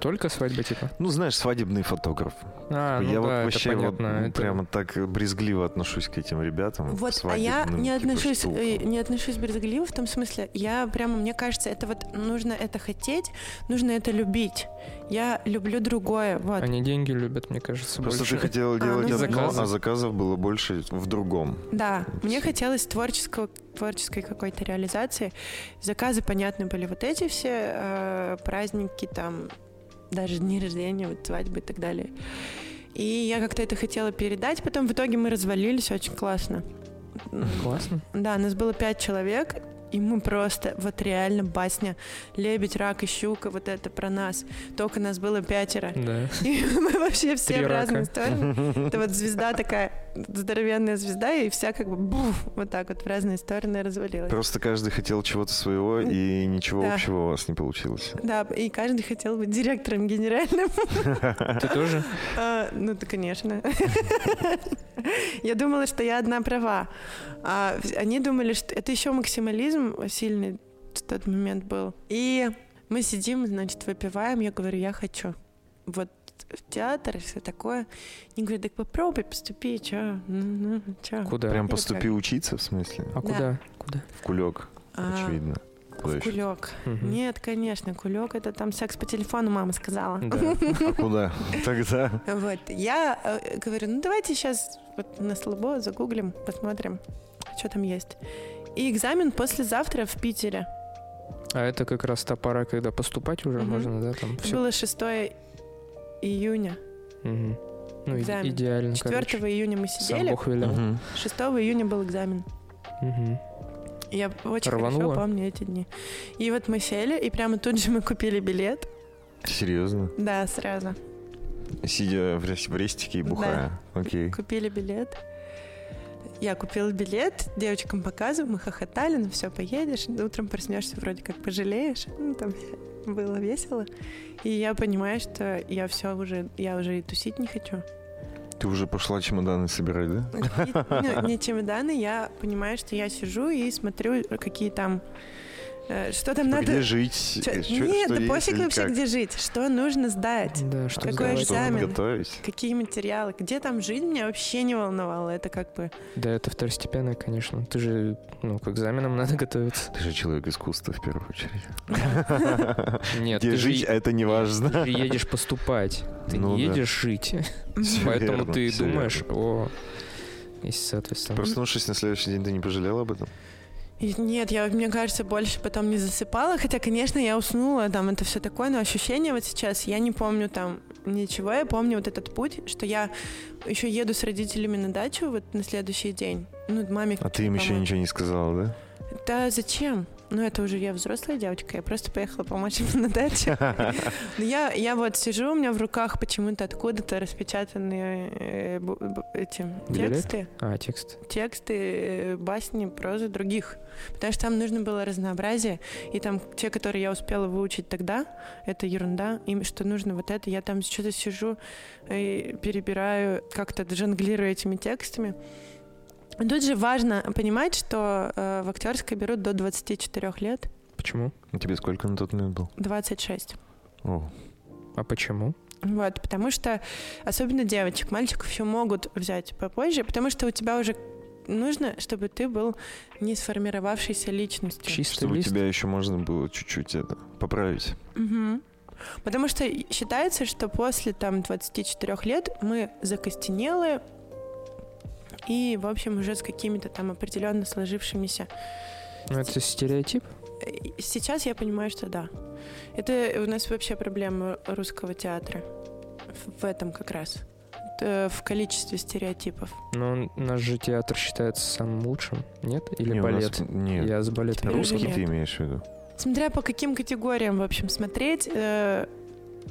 Только свадьба, типа? Ну, знаешь, свадебный фотограф. А, ну я вот да, вообще вот это- прямо так брезгливо отношусь к этим ребятам. Вот, а я не типа, отношусь, штукам. э, не отношусь брезгливо в том смысле, я прямо, мне кажется, это вот нужно это хотеть, нужно это любить. Я люблю другое, вот. Они деньги любят, мне кажется, Просто больше. ты хотела А, делать ну, одно, заказов. а заказов было больше в другом. Да, мне хотелось творческого, творческой какой-то реализации. Заказы, понятно, были вот эти все э, праздники, там, даже дни рождения, вот свадьбы и так далее. И я как-то это хотела передать, потом в итоге мы развалились очень классно. Классно. Да, нас было пять человек, и мы просто, вот реально басня, лебедь, рак и щука, вот это про нас. Только нас было пятеро. Да. И мы вообще все Три в разные рака. стороны. Это вот звезда такая здоровенная звезда, и вся как бы буф, вот так вот в разные стороны развалилась. Просто каждый хотел чего-то своего, и ничего Да. общего у вас не получилось. Да, и каждый хотел быть директором генеральным. Ты тоже? А, ну, да, конечно. Я думала, что я одна права. А они думали, что это еще максимализм сильный в тот момент был. И мы сидим, значит, выпиваем. Я говорю, я хочу. Вот в театр и все такое. Они говорят, так попробуй поступи, чё? Ну, ну, чё? Куда? Прям Я поступи как? учиться, в смысле? А куда? Куда? В кулек, А, очевидно. В кулек. Мгм. Нет, конечно, кулек это там секс по телефону, мама сказала. Да. А куда? Тогда. Вот, я э, говорю, ну давайте сейчас вот на слабо загуглим, посмотрим, что там есть. И экзамен послезавтра в Питере. А это как раз та пора, когда поступать уже Мгм. можно, да? Там все. было 6 июня. Ну, и- экзамен. идеально, 4 короче. июня мы Сам сидели, Бог велел. Мгм. 6 июня был экзамен. Мгм. Я очень Рвануло? хорошо помню эти дни. И вот мы сели, и прямо тут же мы купили билет. Серьезно? Да, сразу. Сидя в рес- в рестике и бухая. Окей. Купили билет. Я купила билет, девочкам показываю, мы хохотали, ну все, поедешь, утром проснешься, вроде как пожалеешь. Ну, там было весело. И я понимаю, что я все уже, я уже и тусить не хочу. Ты уже пошла чемоданы собирать, да? Ну, не чемоданы, я понимаю, что я сижу и смотрю, какие там... э, Что там Типа, надо... Где жить? Чё- Нет, что да есть пофиг вообще, как? где жить. Что нужно сдать. Да, что Какой сдавать? Что экзамен? готовить? Какие материалы, где там жить, меня вообще не волновало. Это как бы... Да, это второстепенное, конечно. Ты же, ну, к экзаменам надо готовиться. Ты же человек искусства в первую очередь. Нет, Где жить, это не важно. ты же едешь поступать. Ты Ну не едешь жить. Поэтому ты думаешь о... Если, соответственно. Проснувшись на следующий день, ты не пожалел об этом? Нет, я, мне кажется, больше потом не засыпала, хотя, конечно, я уснула, там это все такое, но ощущение вот сейчас, я не помню там ничего, я помню вот этот путь, что я еще еду с родителями на дачу вот на следующий день. Ну, маме А ты им еще ничего не сказала, да? Да зачем? Ну, это уже я взрослая девочка, я просто поехала помочь им на даче. Но Я, я вот сижу, у меня в руках почему-то откуда-то распечатанные э, эти Билет? тексты. А, текст. тексты, э, басни, прозы других. Потому что там нужно было разнообразие. И там те, которые я успела выучить тогда, это ерунда. Им что нужно вот это. Я там что-то сижу и перебираю, как-то жонглирую этими текстами. Тут же важно понимать, что э, в актерской берут до 24 лет, Почему? А Тебе сколько на тот момент был? 26. О, А почему? Вот, потому что особенно девочек, мальчиков еще могут взять попозже, потому что у тебя уже нужно, чтобы ты был не сформировавшейся личностью. Чистый чтобы лист? тебя еще можно было чуть-чуть это поправить. Мгм. Потому что считается, что после там 24 лет мы закостенелые и, в общем, уже с какими-то там определенно сложившимися. Ну, это стереотип? И Сейчас я понимаю, что да. Это у нас вообще проблема русского театра в- этом как раз. В количестве стереотипов. Но наш же театр считается самым лучшим, нет? Или Не, у нас- балет? Нет. Я с балетом Теперь Русский ты имеешь в виду? Смотря по каким категориям, в общем, смотреть, э,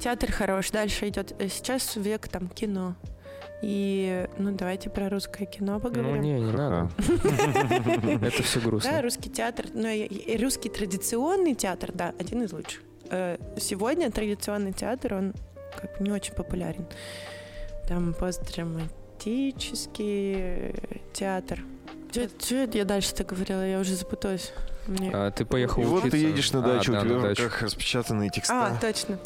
театр хорош. Дальше идет э, сейчас век там кино. И, ну, давайте про русское кино Ну, поговорим. не, не надо. Это все Да, грустно. русский театр, и русский традиционный театр, да, один из лучших. Э, Сегодня традиционный театр, он как бы не очень популярен. Там постдраматический э, театр. Что это я дальше-то говорила? Я уже запуталась. Мне- А ты поехал И вот ты учиться? едешь на А, дачу, да, у тебя на в дачу. руках распечатанные текста. А, точно.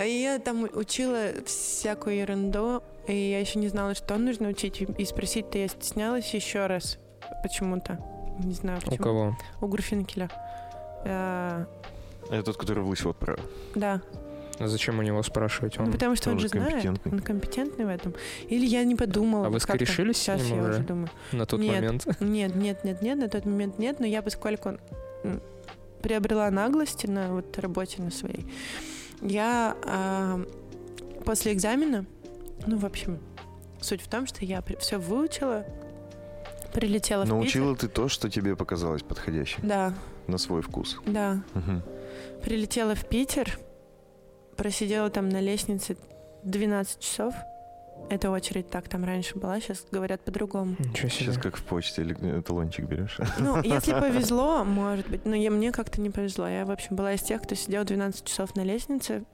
А я там учила всякую ерунду, и я еще не знала, что нужно учить. И спросить-то я стеснялась еще раз почему-то. Не знаю У почему. кого? У Гурфинкеля. Э, Это тот, который в Лысьву отправил. да. А зачем у него спрашивать? Ну, Он... потому что он же знает. компетентный. Он компетентный в этом. Или я не подумала. А вы скорешились с Сейчас ним я уже? уже думаю. на тот Нет. момент? Нет, нет, нет, нет, на тот момент нет, но я, поскольку приобрела наглости на вот работе на своей, я а, после экзамена, ну, в общем, суть в том, что я все выучила, прилетела в Научила ты то, что тебе показалось подходящим Питер. Да, на свой вкус. да. Мгм. Прилетела в Питер, просидела там на лестнице 12 часов, эта очередь так там раньше была, сейчас говорят по-другому. Ничего себе. Сейчас как в почте или талончик берешь. Ну, если повезло, может быть. Но я, мне как-то не повезло. Я, в общем, была из тех, кто сидел 12 часов на лестнице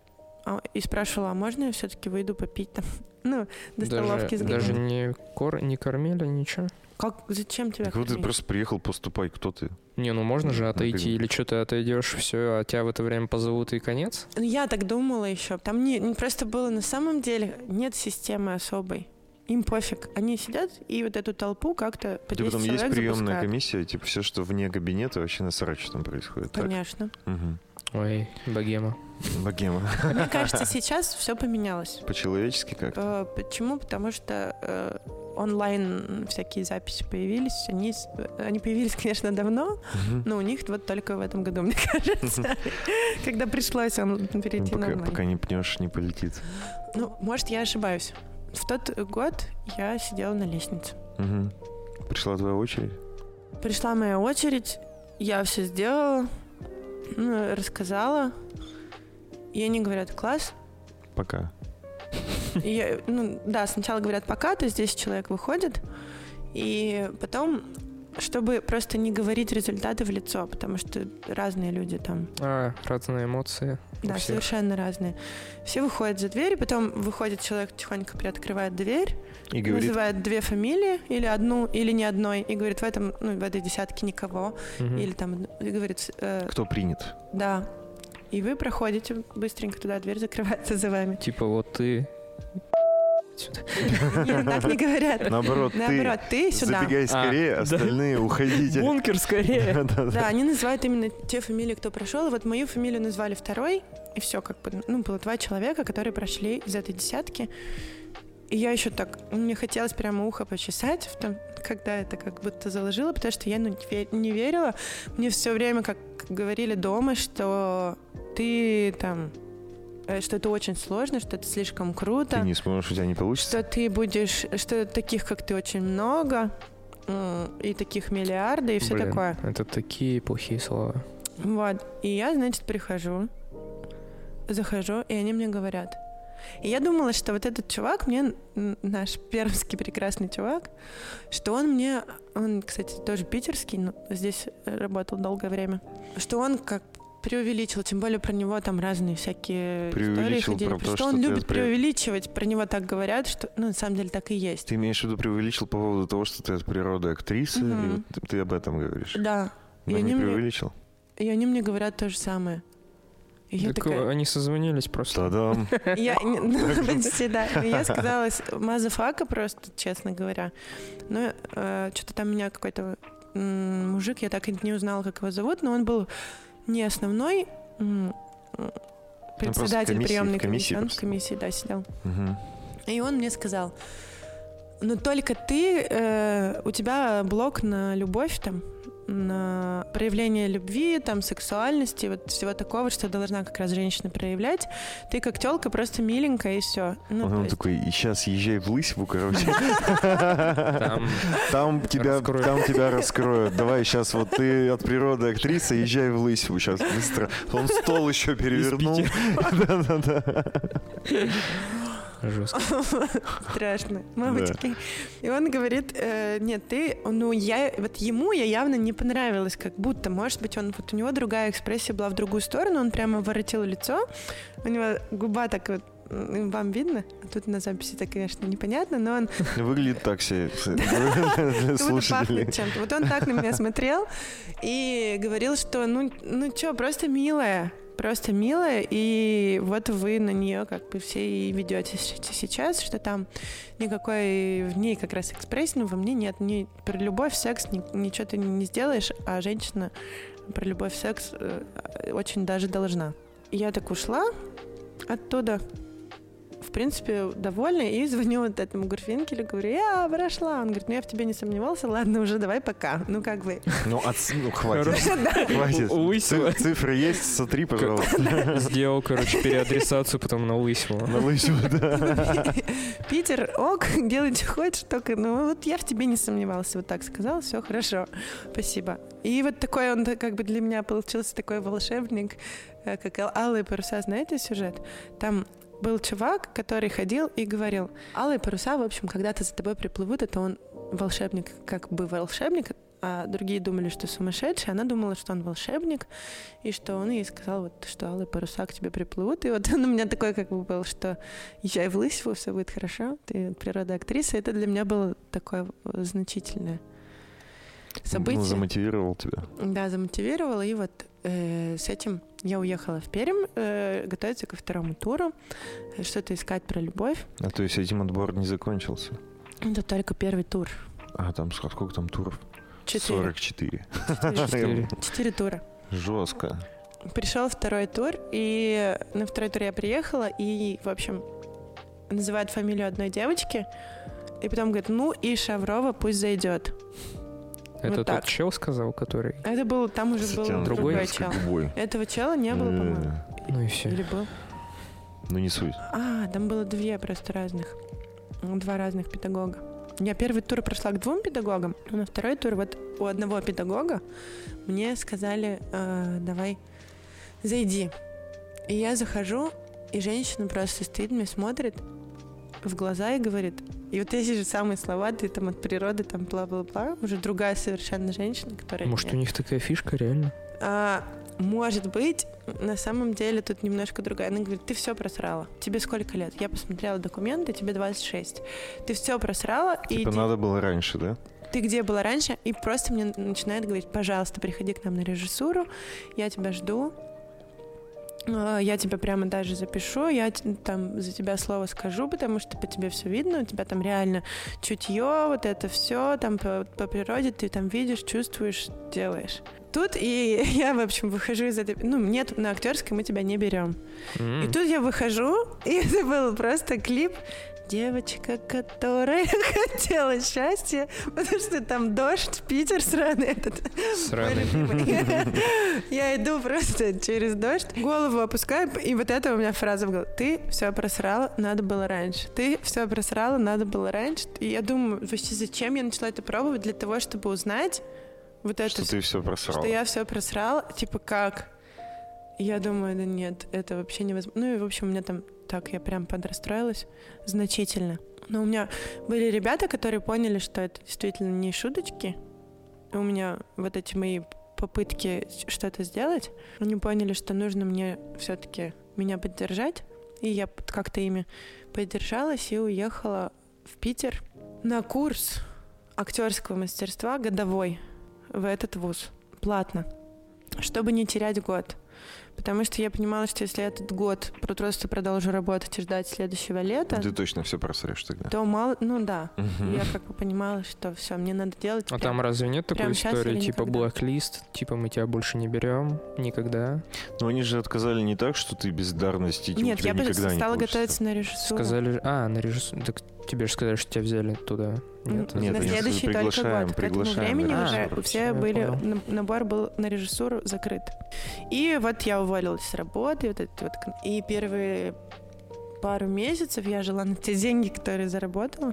а, и спрашивала, а можно я все-таки выйду попить там? Ну, до столовки Даже, сгоняю. даже не, кор... не кормили, ничего? Как, зачем тебя Так вот ты просто приехал поступай, кто ты? Не, ну можно же отойти, или что ты отойдешь, все, а тебя в это время позовут и конец? Ну, Я так думала еще. Там не, не просто было на самом деле нет системы особой. Им пофиг. Они сидят и вот эту толпу как-то по Да 10 потом есть приемная запускают. комиссия, типа все, что вне кабинета, вообще насрать, что там происходит. так? Конечно. Мгм. Ой, богема. Богема. Мне кажется, сейчас все поменялось. По-человечески как Э, Почему? Потому что э, онлайн всякие записи появились. Они, они появились, конечно, давно, но у них вот только в этом году, мне кажется, когда пришлось он перейти на пока, онлайн. пока не пнешь, не полетит. Ну, может, я ошибаюсь. В тот год я сидела на лестнице. Пришла твоя очередь? Пришла моя очередь, я все сделала, ну, рассказала. И они говорят, класс. Пока. И я, ну, да, сначала говорят, пока ты здесь человек выходит. И потом, чтобы просто не говорить результаты в лицо, потому что разные люди там, А, разные эмоции. да, всех. совершенно разные. Все выходят за дверь, потом выходит человек, тихонько приоткрывает дверь, И говорит, называет две фамилии, или одну, или не одной, и говорит, в этом, ну, в этой десятке никого, Мгм. или там, и говорит, э, кто принят? да. И вы проходите быстренько туда, дверь закрывается за вами. Типа вот ты... Сюда. Нет, так не говорят. Наоборот, ты Наоборот, ты сюда. забегай скорее, да. остальные уходите. Бункер скорее! Да-да-да. Да, они называют именно те фамилии, кто прошел. Вот мою фамилию назвали второй, и все, как бы, ну, было два человека, которые прошли из этой десятки. И я еще так, мне хотелось прямо ухо почесать, в том, когда это как будто заложила, потому что я ну, не верила. Мне все время, как говорили дома, что ты там, э, что это очень сложно, что это слишком круто. Ты не сможешь, у тебя не получится. что ты будешь, что таких, как ты, очень много, и таких миллиарды, и все Блин, такое. Это такие плохие слова. Вот. И я, значит, прихожу, захожу, и они мне говорят. И я думала, что вот этот чувак мне, наш пермский прекрасный чувак, что он мне, он, кстати, тоже питерский, но здесь работал долгое время, что он как преувеличил, тем более про него там разные всякие истории Преувеличил ходили, про то, что он любит отпре- преувеличивать, про него так говорят, что, ну, на самом деле так и есть. Ты имеешь в виду преувеличил по поводу того, что ты от природы актриса, вот ты, ты об этом говоришь? Да, Но и не они мне- преувеличил? и они мне говорят то же самое. И я Так такая, они созвонились просто. Та-дам! Я, ну, почти, да. Я сказала мазафака просто, честно говоря. Но что-то там меня какой-то мужик, я так и не узнала, как его зовут, но он был не основной председатель комиссии, приемной комиссии комиссии. Он в комиссии, да, сидел. Мгм. И он мне сказал, ну только ты, э, у тебя блок на любовь там, на проявление любви, там, сексуальности, вот всего такого, что должна как раз женщина проявлять. Ты как телка просто миленькая и все. Ну, Он, есть- такой, и сейчас езжай в Лысьву, короче. Там тебя, Раскроют. там тебя раскроют. Давай сейчас вот ты от природы актриса, езжай в Лысьву сейчас быстро. Он стол еще перевернул. Да-да-да. Жестко. страшно, мамочки. И он говорит, э, нет, ты, ну я, вот ему я явно не понравилась, как будто, может быть, он, вот у него другая экспрессия была в другую сторону, он прямо воротил лицо, у него губа так вот, вам видно? А Тут на записи это, конечно, непонятно, но он Выглядит так себе слушателей. пахнет чем-то. Вот он так на меня смотрел и говорил, что ну, ну что, просто милая, просто милая, и вот вы на нее как бы все и ведете сейчас, что там никакой в ней как раз экспрессии, ну, во мне нет, ни про любовь, секс ни- ничего ты не сделаешь, а женщина про любовь, секс э, очень даже должна. Я так ушла оттуда, в принципе, довольна, и звоню вот этому Гурфинкелю, говорю, я прошла. Он говорит, ну я в тебе не сомневался, ладно, уже давай пока. Ну как бы. Ну, отс- ну, хватит. Хватит. Цифры есть, сотри, пожалуйста. Сделал, короче, переадресацию потом на Лысьву. На Лысьву, да. Питер, ок, делай, что хочешь, только, ну вот я в тебе не сомневался, вот так сказал, все хорошо, спасибо. И вот такой он как бы для меня получился такой волшебник, э, как «Ал- «Алые паруса», знаете сюжет? Там был чувак, который ходил и говорил, алые паруса, в общем, когда-то за тобой приплывут, это он волшебник, как бы волшебник, а другие думали, что сумасшедший, она думала, что он волшебник, и что он ей сказал, вот, что алые паруса к тебе приплывут, и вот он у меня такой как бы был, что езжай в Лысьву, все будет хорошо, ты от природы актриса, это для меня было такое значительное событие. Ну, замотивировал тебя. Да, замотивировал, и вот э, с этим я уехала в Пермь э, готовиться ко второму туру, э, что-то искать про любовь. А то есть этим отбор не закончился? Это только первый тур. А там сколько там туров? Четыре. 44. Четыре. Четыре тура. Жестко. Пришел второй тур, и на второй тур я приехала, и, в общем, называют фамилию одной девочки, и потом говорит, ну и Шаврова пусть зайдет. Это Вот тот так. чел сказал, который... Это был, там уже был другой другой чел. губой. Этого чела не было, по-моему. Э, Ну и все. Или был? Ну не суть. А, там было две просто разных. Два разных педагога. Я первый тур прошла к двум педагогам, а на второй тур вот у одного педагога мне сказали, э, давай, зайди. И я захожу, и женщина просто стоит, мне смотрит в глаза и говорит, и вот эти же самые слова, ты там от природы, там бла-бла-бла, уже другая совершенно женщина, которая... Может, мне- у них такая фишка, реально? а, может быть, на самом деле тут немножко другая. Она говорит, ты все просрала. Тебе сколько лет? Я посмотрела документы, тебе 26. Ты все просрала, и Типа иди- надо было раньше, да? ты где была раньше? И просто мне начинает говорить, пожалуйста, приходи к нам на режиссуру, я тебя жду. А, Я тебя прямо даже запишу, я там за тебя слово скажу, потому что по тебе все видно, у тебя там реально чутье, вот это все, там по, по природе ты там видишь, чувствуешь, делаешь. Тут и я, в общем, выхожу из этой... Ну, нет, на актерской мы тебя не берем. И М. тут я выхожу, и это был просто клип Девочка, которая хотела счастья, потому что там дождь, Питер сраный этот. Сраный. Я иду просто через дождь, голову опускаю, и вот это у меня фраза в голове. Ты все просрала, надо было раньше. Ты все просрала, надо было раньше. И я думаю, вообще зачем я начала это пробовать? Для того, чтобы узнать вот это Что ты все просрал. что я все просрала, типа как? Я думаю, да нет, это вообще невозможно. Ну и, в общем, у меня там так, я прям подрастроилась значительно. Но у меня были ребята, которые поняли, что это действительно не шуточки. И у меня вот эти мои попытки что-то сделать, они поняли, что нужно мне все-таки меня поддержать. И я как-то ими поддержалась и уехала в Питер на курс актерского мастерства годовой в этот вуз платно, чтобы не терять год. Потому что я понимала, что если этот год про- просто продолжу работать и ждать следующего лета, Ты точно все просрешь тогда. то мало, ну да, Мгм. я как бы понимала, что все, мне надо делать. А прям- там разве нет такой истории, типа блэк-лист, типа мы тебя больше не берем никогда? Но они же отказали не так, что ты бездарность, и Нет, у тебя я бы никогда не стала готовиться на режиссуру. Сказали, а, на режиссуру, так тебе же сказали, что тебя взяли туда. Нет? Нет, на следующий только год. К этому времени на уже все были, понял. на- набор был на режиссуру закрыт. И вот я уволилась с работы, вот это вот, и первые пару месяцев я жила на те деньги, которые заработала.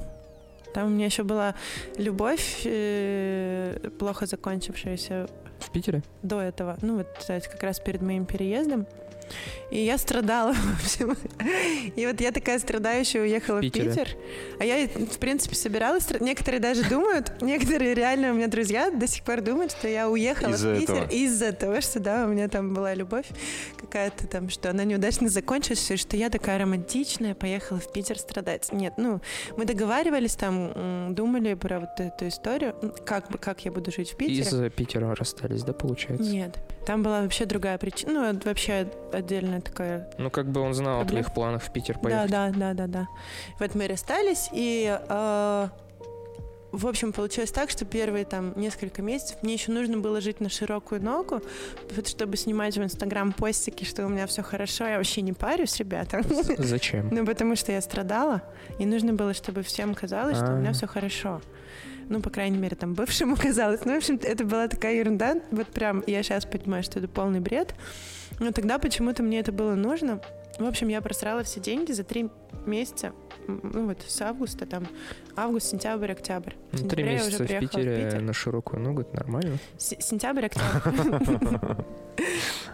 Там у меня еще была любовь, э, плохо закончившаяся В Питере? до этого, ну вот, кстати, как раз перед моим переездом. И я страдала, в общем. И вот я такая страдающая уехала в. Питер. А я, в принципе, собиралась. Некоторые даже думают, некоторые реально у меня друзья до сих пор думают, что я уехала Из-за в Питер этого. из-за того, что, да, у меня там была любовь какая-то там, что она неудачно закончилась, и что я такая романтичная, поехала в Питер страдать. Нет, ну, мы договаривались там, думали про вот эту историю, как бы, как я буду жить в Питере. Из-за Питера расстались, да, получается? Нет, там была вообще другая причина. Ну, вообще отдельная такая. Ну, как бы он знал о твоих планах в Питер Да, поехать. да, да, да, да. Вот мы расстались, и э, в общем, получилось так, что первые там несколько месяцев мне еще нужно было жить на широкую ногу, вот чтобы снимать в Инстаграм постики, что у меня все хорошо, я вообще не парюсь, ребята. Зачем? Ну, потому что я страдала, и нужно было, чтобы всем казалось, что у меня А. все хорошо. Ну, по крайней мере, там бывшему казалось. Ну, в общем, это была такая ерунда. Вот прям я сейчас понимаю, что это полный бред. Но тогда почему-то мне это было нужно. В общем, я просрала все деньги за три месяца. Ну вот с августа, там, август, сентябрь, октябрь. В Ну, три сентябре я месяца уже в приехала Питере в Питер. на широкую ногу, это нормально. С- Сентябрь, октябрь.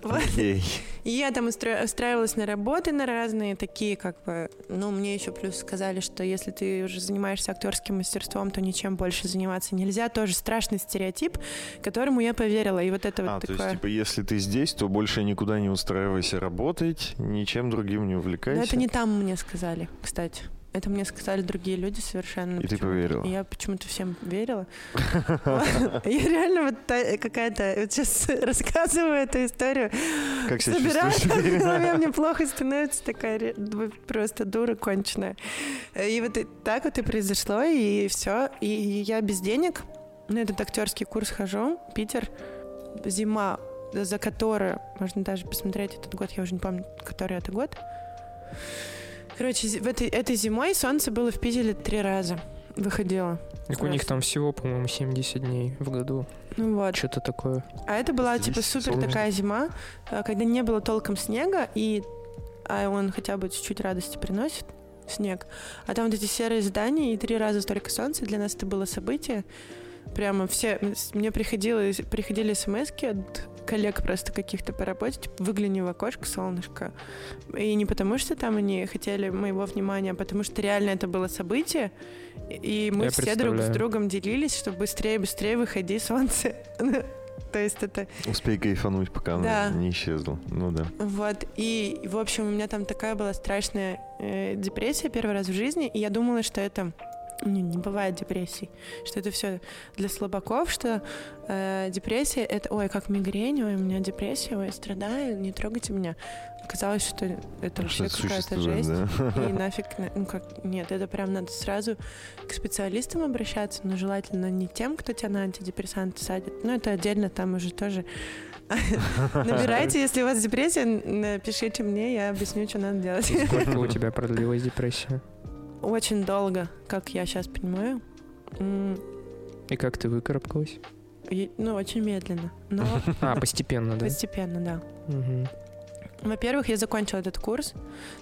И я там устраивалась на работы на разные, такие как бы, ну, мне еще плюс сказали, что если ты уже занимаешься актерским мастерством, то ничем больше заниматься нельзя. Тоже страшный стереотип, которому я поверила. И вот это А, вот то есть, такое... типа, если ты здесь, то больше никуда не устраивайся работать, ничем другим не Но увлекайся. это не там мне сказали, кстати. Это мне сказали другие люди совершенно. И ты поверила? И я почему-то всем верила. Я реально вот какая-то... Вот сейчас рассказываю эту историю. Как себя чувствуешь? голове мне плохо становится, такая просто дура конченая. И вот так вот и произошло, и все. И я без денег на этот актерский курс хожу, Питер, зима, за которую, можно даже посмотреть этот год, я уже не помню, который это год. Короче, в этой, этой зимой солнце было в Питере три раза. Выходило. Так у них там всего, по-моему, 70 дней в году. Ну вот. Что-то такое. А это была Здесь типа супер солнечно. такая зима, э, когда не было толком снега, и а он хотя бы чуть-чуть радости приносит, снег. А там вот эти серые здания и три раза столько солнца, для нас это было событие. Прямо все, мне приходило, приходили смс от коллег просто каких-то по работе, типа, выгляни в окошко, солнышко. И не потому, что там они хотели моего внимания, а потому что реально это было событие, и мы Я все друг с другом делились, что быстрее, быстрее выходи, солнце. То есть это Успей кайфануть, пока она Да. не исчезла. Ну да. вот. И, в общем, у меня там такая была страшная э, депрессия первый раз в жизни, и я думала, что это не, не бывает депрессий, что это все для слабаков, что э, депрессия это, ой, как мигрень, ой, у меня депрессия, ой, я страдаю, не трогайте меня. Оказалось, что это вообще какая-то жесть. да? И нафиг, на- ну как, нет, это прям надо сразу к специалистам обращаться, но желательно не тем, кто тебя на антидепрессанты садит. Ну, это отдельно, там уже тоже Набирайте, если у вас депрессия, напишите мне, я объясню, что надо делать. Сколько у тебя продлилась депрессия? Очень долго, как я сейчас понимаю. И как ты выкарабкалась? и- Ну, очень медленно, но А, постепенно, да? постепенно, да. Мгм. Во-первых, я закончила этот курс,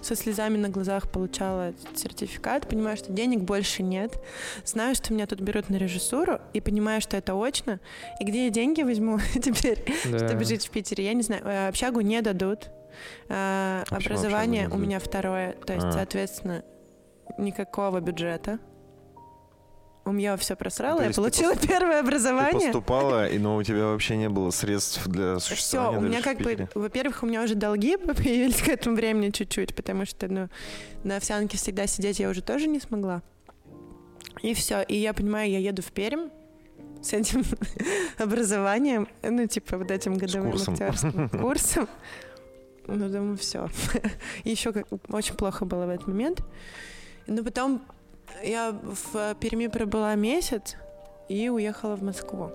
со слезами на глазах получала сертификат, понимаю, что денег больше нет, знаю, что меня тут берут на режиссуру, и понимаю, что это очно, и где я деньги возьму теперь, Да. чтобы жить в Питере, я не знаю, Э, общагу не дадут, Э, почему образование общагу не у меня второе, то есть, А. соответственно, никакого бюджета. У меня все просрало, я есть ты получила первое Ты образование. поступала, и, но у тебя вообще не было средств для Все, существования у меня как бы, во-первых, у меня уже долги появились к этому времени чуть-чуть, потому что, ну, на овсянке всегда сидеть я уже тоже не смогла. И все, и я понимаю, я еду в Пермь с этим образованием, ну, типа, вот этим годовым курсом. актерским курсом. Ну, думаю, все. Еще как очень плохо было в этот момент. Но потом я в Перми пробыла месяц и уехала в Москву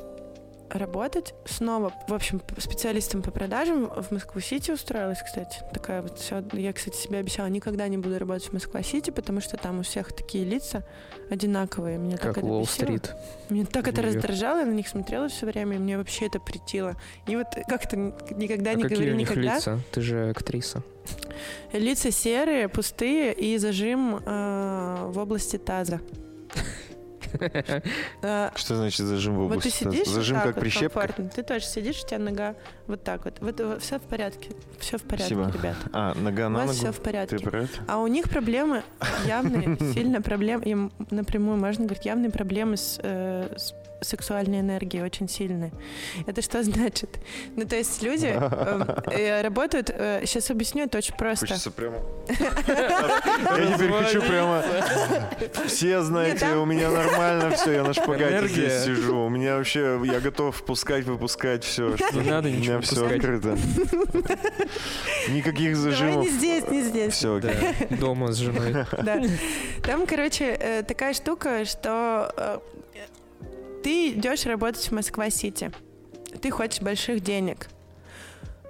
работать. Снова, в общем, специалистом по продажам в Москву-Сити устроилась, кстати. Такая вот все. Я, кстати, себе обещала, никогда не буду работать в Москва-Сити, потому что там у всех такие лица одинаковые. Меня так Как это бесило. Уолл-стрит. Меня так это раздражало, я на них смотрела все время, и мне вообще это претило. И вот как-то никогда А не какие говори у них никогда. лица? Ты же актриса. Лица серые, пустые и зажим э, в области таза. Э, Что значит зажим в Вот ты области? Зажим как прищепка? комфортно. Ты тоже сидишь, у тебя нога вот так вот. Все в порядке. Все в порядке, Спасибо. ребят. А, нога У на вас все ногу? в порядке. А у них проблемы явные, сильно проблемы, им напрямую можно говорить, явные проблемы с, э, с сексуальной энергией очень сильные. Это что значит? Ну, то есть люди э, э, работают, сейчас объясню, это очень просто. Хочется прямо... Я теперь хочу прямо... Все, знаете, у меня нормально все, я на шпагате здесь сижу. У меня вообще, я готов впускать, выпускать все. Не надо У ничего меня все открыто. Никаких зажимов. не здесь, не здесь. Все, дома с женой. Да. Там, короче, э, такая штука, что э, ты идешь работать в Москва-Сити. Ты хочешь больших денег.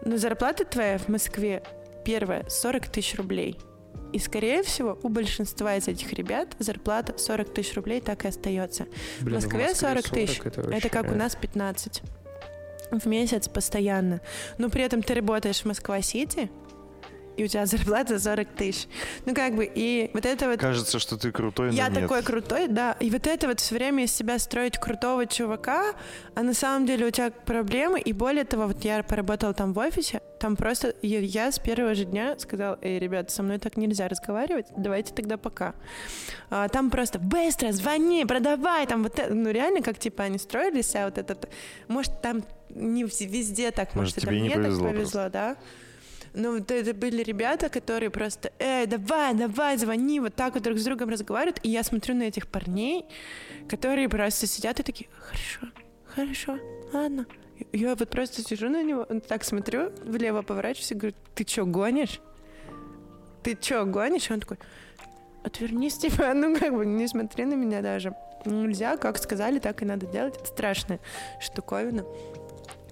Но зарплата твоя в Москве первая 40 тысяч рублей. И, скорее всего, у большинства из этих ребят зарплата 40 тысяч рублей так и остается. Блин, В Москве 40 тысяч. Это, Это как у нас 15 в месяц постоянно. Но при этом ты работаешь в Москва-Сити, и у тебя зарплата 40 тысяч. Ну, как бы, и вот это вот... Кажется, что ты крутой, Я нет. такой крутой, да. И вот это вот все время из себя строить крутого чувака, а на самом деле у тебя проблемы. И более того, вот я поработала там в офисе, там просто я, с первого же дня сказала, эй, ребята, со мной так нельзя разговаривать, давайте тогда пока. А, там просто быстро звони, продавай, там вот это, ну реально, как типа они строились, а вот этот, может там не везде так, Может, может, тебе не мне повезло так повезло, да. Ну, вот это были ребята, которые просто, эй, давай, давай, звони, вот так вот друг с другом разговаривают. И я смотрю на этих парней, которые просто сидят и такие, хорошо, хорошо, ладно. Я вот просто сижу на него, так смотрю, влево поворачиваюсь и говорю, ты чё, гонишь? Ты чё, гонишь? И он такой, отвернись, типа, ну как бы не смотри на меня даже. Нельзя, как сказали, так и надо делать. Это страшная штуковина.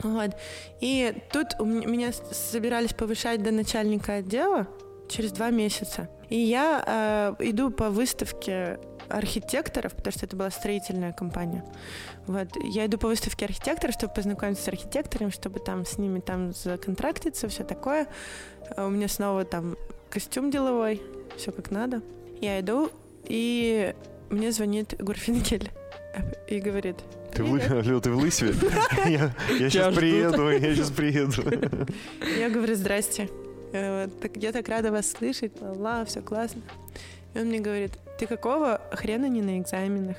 Вот. И тут у меня собирались повышать до начальника отдела через два месяца. И я э, иду по выставке архитекторов, потому что это была строительная компания. Вот. Я иду по выставке архитекторов, чтобы познакомиться с архитекторами, чтобы там с ними там законтрактиться, все такое. А У меня снова там костюм деловой, все как надо. Я иду, и мне звонит Гурфинкель и говорит, Ты в, Алло, ты в Лысьве? Я, я сейчас приеду, я сейчас приеду. Я говорю, здрасте. Э, я так рада вас слышать, ла все классно. И он мне говорит, ты какого хрена не на экзаменах?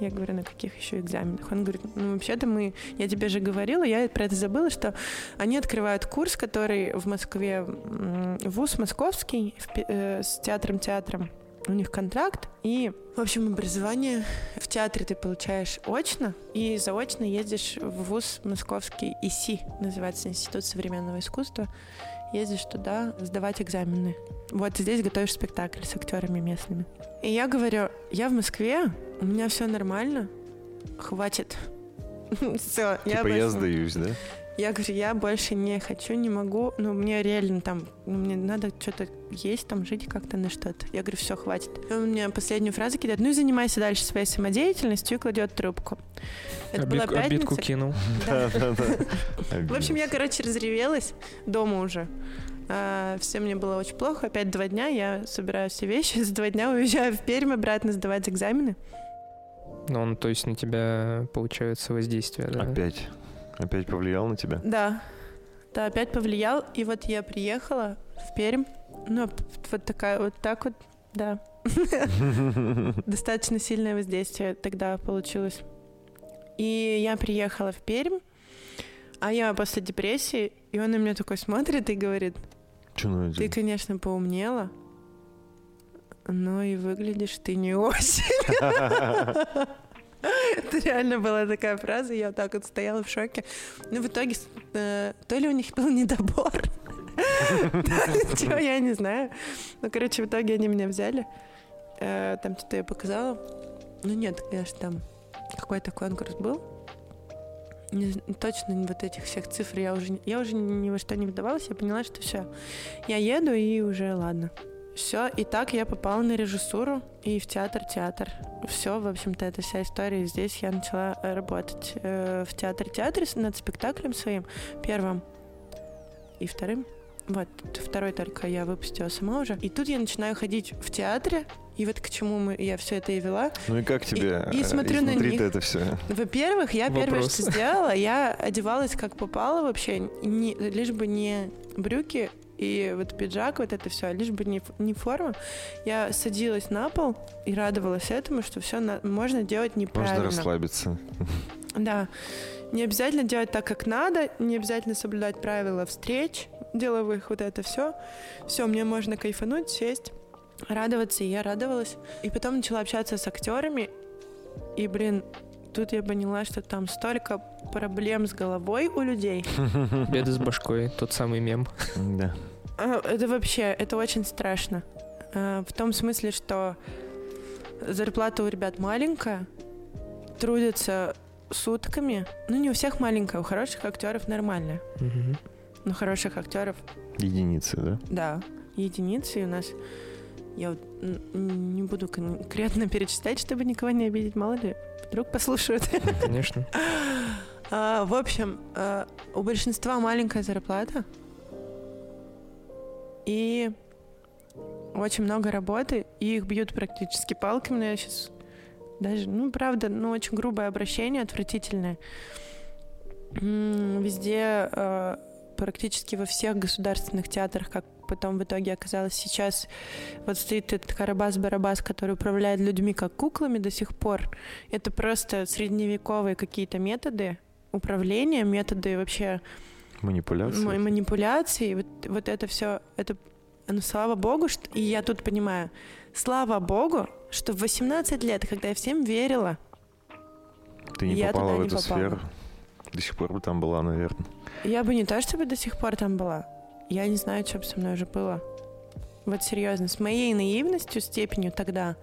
Я говорю, на каких еще экзаменах? Он говорит, ну вообще-то мы, я тебе же говорила, я про это забыла, что они открывают курс, который в Москве, вуз московский, в э, с театром-театром. У них контракт, и, в общем, образование в театре ты получаешь очно, и заочно ездишь в вуз московский ИСИ, называется Институт современного искусства ездишь туда сдавать экзамены. Вот здесь готовишь спектакль с актерами местными. И я говорю, я в Москве, у меня все нормально, хватит. Все, я Типа я больше- сдаюсь, да? Я говорю, я больше не хочу, не могу. Ну, мне реально там, ну, мне надо что-то есть, там, жить как-то на что-то. Я говорю, все, хватит. И он мне последнюю фразу кидает, ну и занимайся дальше своей самодеятельностью и кладет трубку. Это была Обид- обидку пятница. кинул. Да, да. В общем, я, короче, разревелась дома уже. все мне было очень плохо. Опять два дня я собираю все вещи. За два дня уезжаю в Пермь обратно сдавать экзамены. Ну, он, то есть, на тебя, получается, воздействие, да? Опять. Опять повлиял на тебя? Да. Да, опять повлиял. И вот я приехала в Пермь. Ну, вот такая вот так вот, да. Достаточно сильное воздействие тогда получилось. И я приехала в Пермь, а я после депрессии, и он на меня такой смотрит и говорит, ну Ты, конечно, поумнела, но и выглядишь ты не очень. Это реально была такая фраза, я вот так вот стояла в шоке. Ну, в итоге, э, то ли у них был недобор, чего я не знаю. Ну, короче, в итоге они меня взяли. Э, Там что-то я показала. Ну, нет, конечно, там какой-то конкурс был. Не точно вот этих всех цифр я уже, я уже ни во что не вдавалась. Я поняла, что все, я еду и уже ладно. Все, и так я попала на режиссуру и в театр-театр. Все, в общем-то, это вся история. И Здесь я начала э, работать э, в театр-театре над спектаклем своим, первым и вторым. Вот, второй только я выпустила сама уже. И тут я начинаю ходить в театре, и вот к чему мы, я все это и вела. Ну и как тебе и э, смотрю на них. это все? Во-первых, я первое, Вопрос. что сделала, я одевалась как попало вообще, не- лишь бы не брюки и вот пиджак, вот это все, лишь бы не, не форма. Я садилась на пол и радовалась этому, что все можно делать Можно неправильно. расслабиться. Да. Не обязательно делать так, как надо, не обязательно соблюдать правила встреч деловых, вот это все. Все, мне можно кайфануть, сесть, радоваться, и я радовалась. И потом начала общаться с актерами, и, блин, тут я поняла, что там столько проблем с головой у людей. Беды с башкой, тот самый мем. Да. А, Это вообще, это очень страшно. А, В том смысле, что зарплата у ребят маленькая, трудятся сутками. Ну, не у всех маленькая, у хороших актеров нормальная. Мгм. Но хороших актеров, Единицы, да? да, единицы. И у нас я вот не буду конкретно перечислять, чтобы никого не обидеть, мало ли, вдруг послушают. Конечно. А, В общем, а, у большинства маленькая зарплата. и очень много работы, и их бьют практически палками, но я сейчас даже, ну, правда, ну, очень грубое обращение, отвратительное. Везде, э, практически во всех государственных театрах, как потом в итоге оказалось сейчас, вот стоит этот Карабас-Барабас, который управляет людьми как куклами до сих пор. Это просто средневековые какие-то методы управления, методы вообще манипуляции. Манипуляции. Вот, вот это все, это, ну, слава богу, что, и я тут понимаю, слава богу, что в 18 лет, когда я всем верила, ты не попала в эту попала. сферу. До сих пор бы там была, наверное. Я бы не то, чтобы до сих пор там была. Я не знаю, что бы со мной уже было. Вот серьезно, с моей наивностью, степенью тогда,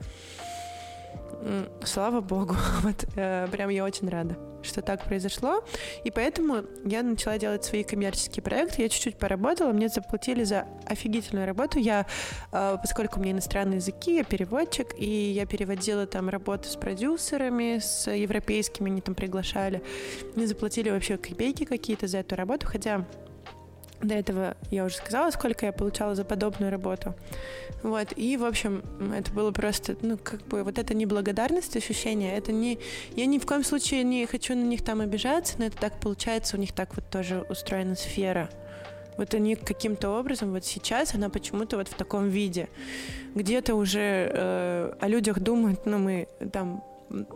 слава богу, вот э, прям я очень рада, что так произошло. И поэтому я начала делать свои коммерческие проекты. Я чуть-чуть поработала, мне заплатили за офигительную работу. Я, э, поскольку у меня иностранные языки, я переводчик, и я переводила там работу с продюсерами, с европейскими, они там приглашали. Мне заплатили вообще копейки какие-то за эту работу, хотя до этого я уже сказала, сколько я получала за подобную работу. Вот, и, в общем, это было просто, ну, как бы, вот это неблагодарность, ощущение, это не... Я ни в коем случае не хочу на них там обижаться, но это так получается, у них так вот тоже устроена сфера. Вот они каким-то образом, вот сейчас она почему-то вот в таком виде. Где-то уже э, о людях думают, ну, мы там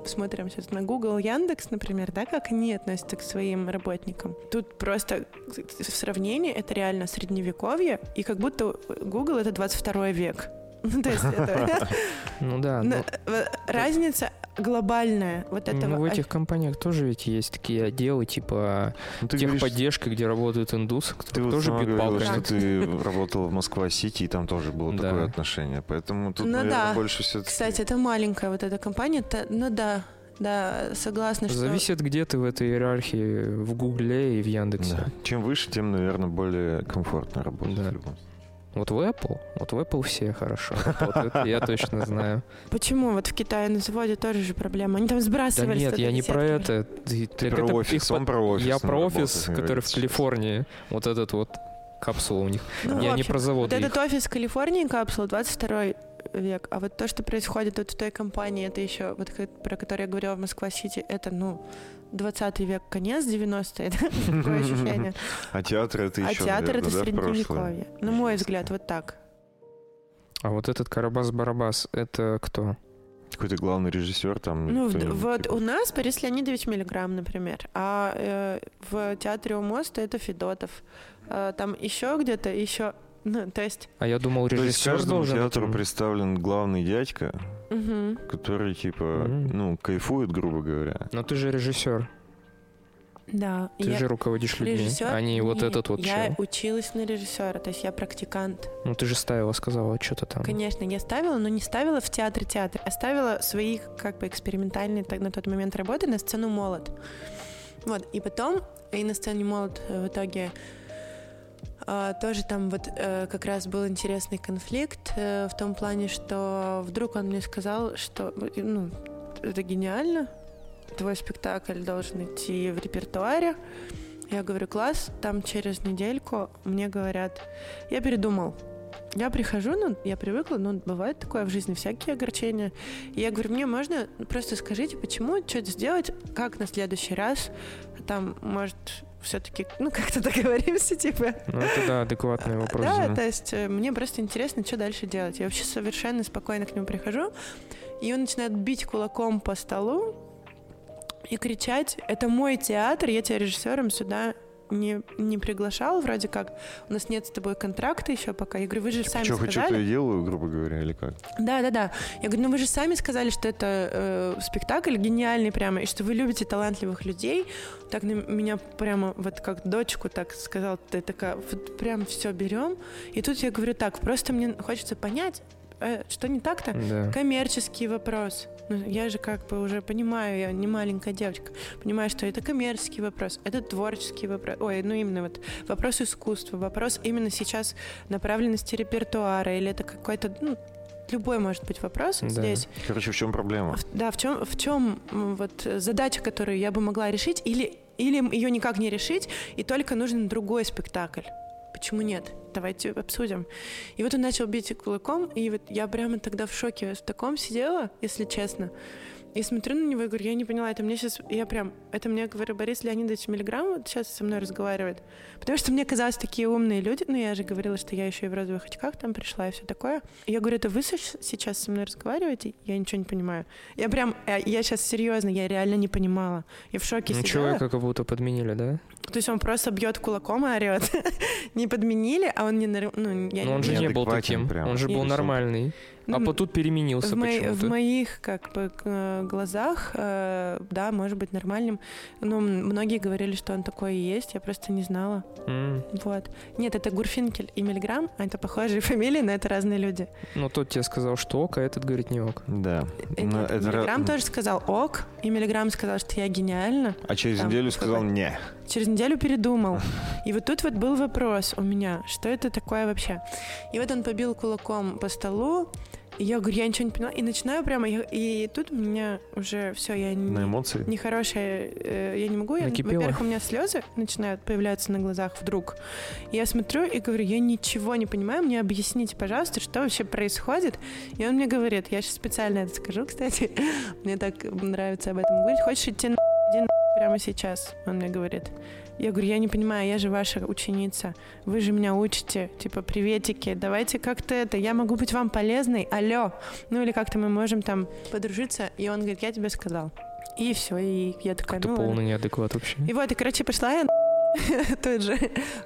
смотрим сейчас на Google, Яндекс, например, да, как они относятся к своим работникам. Тут просто в сравнении это реально средневековье, и как будто Google — это 22 век. Ну, то есть это... Ну да. Э, разница глобальная вот этого. Ну, в этих компаниях тоже ведь есть такие отделы, типа ну, техподдержки, где работают индусы, которые тоже бьют палками. что ты работала в Москва-Сити, и там тоже было да. такое отношение. Поэтому тут, ну, наверное, да. больше все Кстати, это маленькая вот эта компания, то, ну да, да, согласна, что... Зависит, где ты в этой иерархии, в Гугле и в Яндексе. Да. Чем выше, тем, наверное, более комфортно работать да. в любом случае. Вот в Apple, вот в Apple все хорошо работают, я точно знаю. Почему? Вот в Китае на заводе тоже же проблема. Они там сбрасывали. Да нет, я не про это. Ты, про офис, он про офис. Я про офис, который в Калифорнии. Вот этот вот капсула у них. Ну, я не про завод. Вот этот офис в Калифорнии капсула 22 век. А вот то, что происходит вот в той компании, это еще, вот про которую я говорила в Москва-Сити, это, ну, 20 век, конец 90-е, да? такое ощущение. А театр это еще, А театр это средневековье. На мой взгляд, вот так. А вот этот Карабас-Барабас, это кто? Какой-то главный режиссер там. Ну, вот типа. у нас Борис Леонидович Миллиграмм, например. А э, в театре у моста это Федотов. А, там еще где-то, еще ну, то есть... А я думал, режиссер То есть каждому должен... театру представлен главный дядька, угу. который, типа, угу. ну, кайфует, грубо говоря. Но ты же режиссер. Да. Ты я же руководишь людьми, режиссер? а не вот этот вот Я чел. училась на режиссера, то есть я практикант. Ну ты же ставила, сказала, что-то там. Конечно, я ставила, но не ставила в театр-театр, а ставила свои как бы экспериментальные на тот момент работы на сцену «Молот». Вот, и потом и на сцене «Молот» в итоге тоже там вот э, как раз был интересный конфликт э, в том плане, что вдруг он мне сказал, что ну, это гениально, твой спектакль должен идти в репертуаре. Я говорю, класс, там через недельку мне говорят, я передумал. Я прихожу, ну, я привыкла, ну, бывает такое в жизни, всякие огорчения. И я говорю, мне можно просто скажите, почему, что сделать, как на следующий раз, там, может, все-таки, ну, как-то договоримся, типа. Ну, это, да, адекватный вопрос. Да, да, то есть э, мне просто интересно, что дальше делать. Я вообще совершенно спокойно к нему прихожу, и он начинает бить кулаком по столу и кричать, это мой театр, я тебя режиссером сюда не, не приглашал, вроде как. У нас нет с тобой контракта еще пока. Я говорю, вы же типа, сами что, сказали. Что хочу, то и делаю, грубо говоря, или как? Да, да, да. Я говорю, ну вы же сами сказали, что это э, спектакль гениальный прямо, и что вы любите талантливых людей. Так на меня прямо вот как дочку так сказал, ты такая, вот прям все берем. И тут я говорю, так, просто мне хочется понять, э, что не так-то? Да. Коммерческий вопрос. Ну, я же как бы уже понимаю, я не маленькая девочка, понимаю, что это коммерческий вопрос, это творческий вопрос, ой, ну именно вот вопрос искусства, вопрос именно сейчас направленности репертуара, или это какой-то, ну, любой может быть вопрос да. здесь. Короче, в чем проблема? В, да, в чем, в чем вот задача, которую я бы могла решить, или, или ее никак не решить, и только нужен другой спектакль. Почему нет? Давайте обсудим. И вот он начал бить кулаком, и вот я прямо тогда в шоке в таком сидела, если честно. И смотрю на него и говорю, я не поняла, это мне сейчас, я прям, это мне, говорю, Борис Леонидович Миллиграм вот сейчас со мной разговаривает. Потому что мне казалось, такие умные люди, ну я же говорила, что я еще и в розовых очках там пришла и все такое. И я говорю, это вы сейчас со мной разговариваете? Я ничего не понимаю. Я прям, я, я сейчас серьезно, я реально не понимала. Я в шоке ну, сидела. человека как будто подменили, да? То есть он просто бьет кулаком и орет. не подменили, а он не... Ну, я Но он же не был таким, прям. он же был нормальный. А ну, тут переменился в, мои, в моих как бы глазах, э, да, может быть нормальным. Но многие говорили, что он такой и есть, я просто не знала. Mm. Вот. Нет, это Гурфинкель и Мильграм, а это похожие фамилии, но это разные люди. Ну, тот тебе сказал, что ок, а этот говорит не ок. Да. Э, нет, но это Миллиграм ра... тоже сказал ок, и Миллиграм сказал, что я гениально. А через Там, неделю сказал не. Через неделю передумал. И вот тут вот был вопрос у меня, что это такое вообще. И вот он побил кулаком по столу, и я говорю, я ничего не поняла. И начинаю прямо, и тут у меня уже все, я не, на эмоции? нехорошая, э, я не могу. Я, во-первых, у меня слезы начинают появляться на глазах вдруг. И я смотрю и говорю, я ничего не понимаю, мне объясните, пожалуйста, что вообще происходит. И он мне говорит, я сейчас специально это скажу, кстати, мне так нравится об этом говорить. Хочешь идти на иди на прямо сейчас, он мне говорит. Я говорю, я не понимаю, я же ваша ученица, вы же меня учите, типа, приветики, давайте как-то это, я могу быть вам полезной, алло. Ну или как-то мы можем там подружиться. И он говорит, я тебе сказал. И все, и я такая, Это ну полный неадекват вообще. И вот, и, короче, пошла я тут же.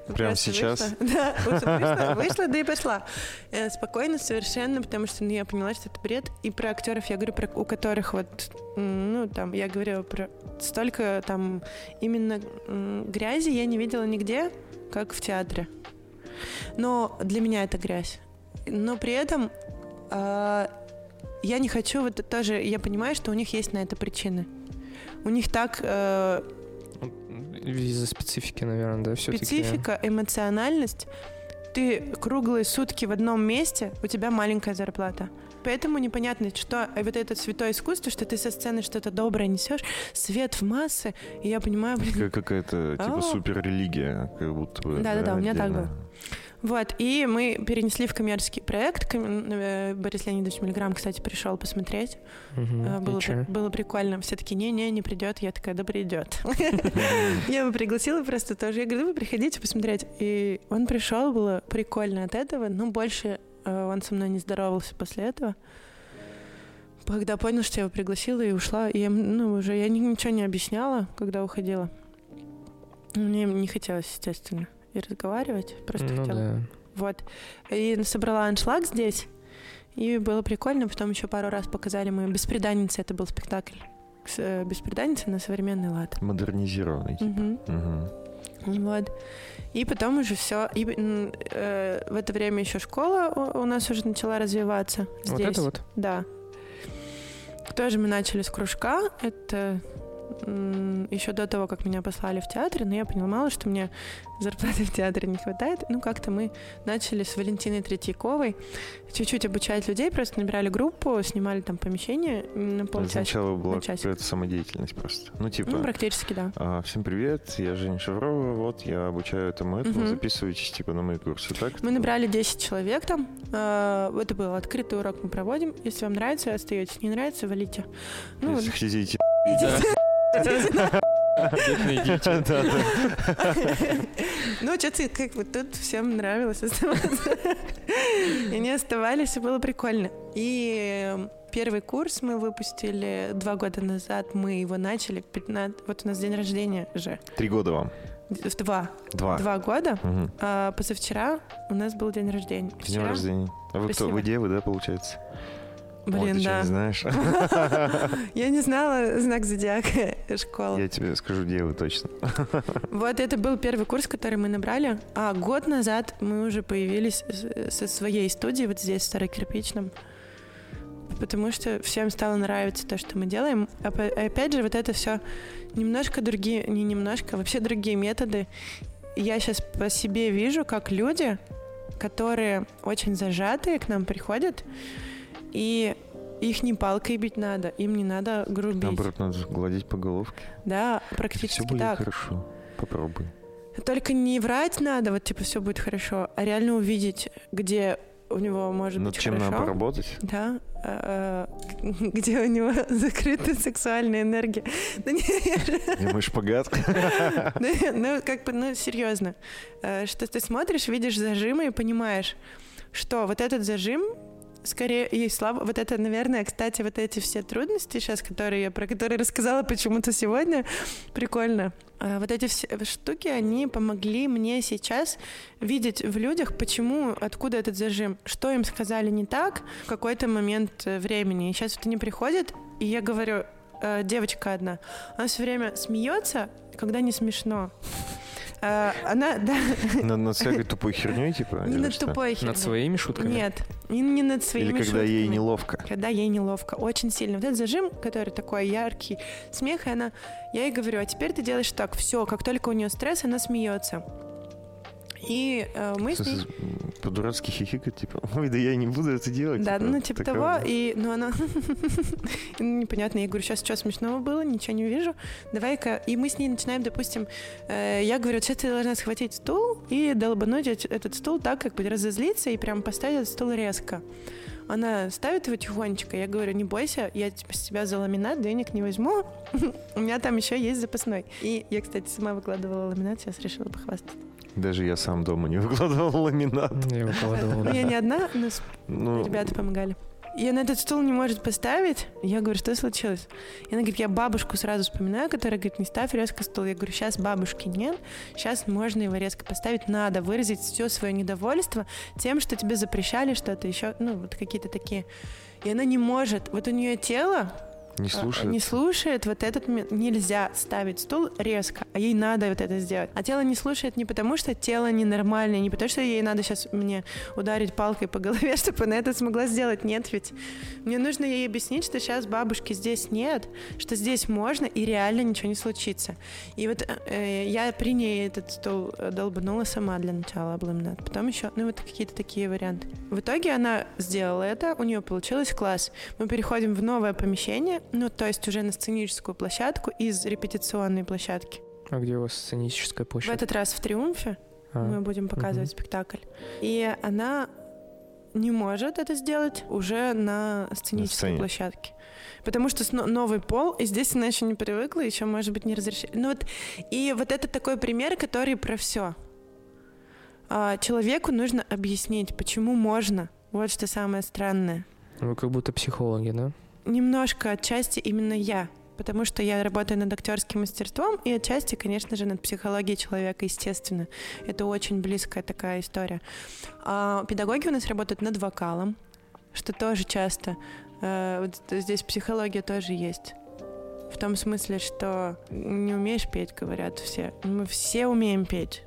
Прямо сейчас? Да, вышла, вышла, да и пошла. Э, спокойно, совершенно, потому что ну, я поняла, что это бред. И про актеров я говорю, про, у которых вот, ну, там, я говорю про столько там именно грязи я не видела нигде, как в театре. Но для меня это грязь. Но при этом э, я не хочу, вот тоже, я понимаю, что у них есть на это причины. У них так э, из-за специфики, наверное, да, все-таки. Специфика, эмоциональность. Ты круглые сутки в одном месте, у тебя маленькая зарплата. Поэтому непонятно, что вот это святое искусство, что ты со сцены что-то доброе несешь, свет в массы, и я понимаю, блин... Какая-то типа супер-религия, как будто бы. Да-да-да, у меня так было. Вот, и мы перенесли в коммерческий проект. Э, Борис Леонидович Миллиграм, кстати, пришел посмотреть. Угу, было, было прикольно. Все таки не-не, не придет. Я такая, да придет. Я его пригласила просто тоже. Я говорю, вы приходите посмотреть. И он пришел, было прикольно от этого, но больше он со мной не здоровался после этого. Когда понял, что я его пригласила и ушла, и я, ну, уже я ничего не объясняла, когда уходила. Мне не хотелось, естественно и разговаривать. Просто ну, хотела. Да. Вот. И собрала аншлаг здесь. И было прикольно. Потом еще пару раз показали мы «Беспреданница». Это был спектакль. Э, «Беспреданница» на современный лад. Модернизированный. Типа. Угу. Угу. Вот. И потом уже все. И э, в это время еще школа у, у нас уже начала развиваться. Здесь. Вот это вот? Да. Тоже мы начали с кружка. Это еще до того, как меня послали в театр, но я понимала, что мне зарплаты в театре не хватает. Ну, как-то мы начали с Валентиной Третьяковой чуть-чуть обучать людей, просто набирали группу, снимали там помещение на полчаса. Сначала была какая-то самодеятельность просто. Ну, типа... Ну, практически, да. А, всем привет, я Женя Шаврова, вот я обучаю этому, этому, угу. записывайтесь, типа, на мои курсы, так? Мы набрали 10 человек там, а, это был открытый урок мы проводим. Если вам нравится, остаетесь. Не нравится, валите. Ну, Если хотите идти, Ну, что-то как бы тут всем нравилось оставаться. И они оставались, и было прикольно. И первый курс мы выпустили два года назад. Мы его начали. 15... Вот у нас день рождения же. Три года вам. Два. Два. Два года. Угу. А позавчера у нас был день рождения. Вчера... День рождения. А вы кто? Вы девы, да, получается? Блин, ты да. не знаешь? Я не знала знак зодиака школы. Я тебе скажу, где вы точно. Вот это был первый курс, который мы набрали. А год назад мы уже появились со своей студией вот здесь, в Старокирпичном. Потому что всем стало нравиться то, что мы делаем. А опять же, вот это все немножко другие, не немножко, вообще другие методы. Я сейчас по себе вижу, как люди, которые очень зажатые к нам приходят, и их не палкой бить надо, им не надо грубить. Наоборот, надо гладить по головке. Да, практически Все будет так. хорошо. Попробуй. Только не врать надо, вот типа все будет хорошо, а реально увидеть, где у него может Над быть чем хорошо. надо поработать? Да, э, где у него закрытая сексуальная энергия. Да не, Я мой шпагат. ну, ну, как бы, ну, серьезно. Э, Что ты смотришь, видишь зажимы и понимаешь, что вот этот зажим скорее и слава. Вот это, наверное, кстати, вот эти все трудности сейчас, которые я про которые рассказала почему-то сегодня, прикольно. А Вот эти все штуки, они помогли мне сейчас видеть в людях, почему, откуда этот зажим, что им сказали не так в какой-то момент э, времени. И сейчас вот они приходят, и я говорю, э, девочка одна, она все время смеется, когда не смешно. Э, Она, да, Над, над всякой тупой херней, типа? не над что? тупой херней. Над своими шутками? Нет, не, не над своими Или когда ей шутками. неловко. Когда ей неловко, очень сильно. Вот этот зажим, который такой яркий смех, и она, я ей говорю, а теперь ты делаешь так, все, как только у нее стресс, она смеется. И э, мы с ней... По-дурацки хихикать, типа, ой, да я не буду это делать. Да, ну типа такое, того, и, ну она, непонятно, я говорю, сейчас что смешного было, ничего не вижу, давай-ка, и мы с ней начинаем, допустим, э, я говорю, сейчас ты должна схватить стул и долбануть эт- этот стул так, как бы разозлиться и прям поставить этот стул резко. Она ставит его тихонечко, я говорю, не бойся, я типа, с тебя за ламинат денег не возьму, у меня там еще есть запасной. И я, кстати, сама выкладывала ламинат, сейчас решила похвастаться. Даже я сам дома не выкладывал ламинат. Я выкладывал. Я не одна, но с Ну, Ребята помогали. И она этот стул не может поставить. Я говорю, что случилось? И она говорит, я бабушку сразу вспоминаю, которая говорит, не ставь резко стул. Я говорю, сейчас бабушки нет, сейчас можно его резко поставить. Надо выразить все свое недовольство тем, что тебе запрещали что-то еще, ну, вот какие-то такие. И она не может. Вот у нее тело не а, слушает. не слушает вот этот момент. Нельзя ставить стул резко, а ей надо вот это сделать. А тело не слушает не потому, что тело ненормальное, не потому, что ей надо сейчас мне ударить палкой по голове, чтобы она это смогла сделать. Нет ведь. Мне нужно ей объяснить, что сейчас бабушки здесь нет, что здесь можно и реально ничего не случится. И вот э, я при ней этот стул э, долбанула сама для начала обламинат. Потом еще, ну вот какие-то такие варианты. В итоге она сделала это, у нее получилось класс. Мы переходим в новое помещение, ну то есть уже на сценическую площадку из репетиционной площадки. А где у вас сценическая В площадь? этот раз в Триумфе А, мы будем показывать спектакль. И она не может это сделать уже на сценической сцене. площадке. Потому что новый пол, и здесь она еще не привыкла, еще, может быть, не разрешили. Ну вот, и вот это такой пример, который про все. человеку нужно объяснить, почему можно. Вот что самое странное. Вы как будто психологи, да? Немножко отчасти именно я. Потому что я работаю над актерским мастерством, и отчасти, конечно же, над психологией человека, естественно. Это очень близкая такая история. А педагоги у нас работают над вокалом, что тоже часто. э, вот здесь психология тоже есть. В том смысле, что не умеешь петь, говорят все. Мы все умеем петь.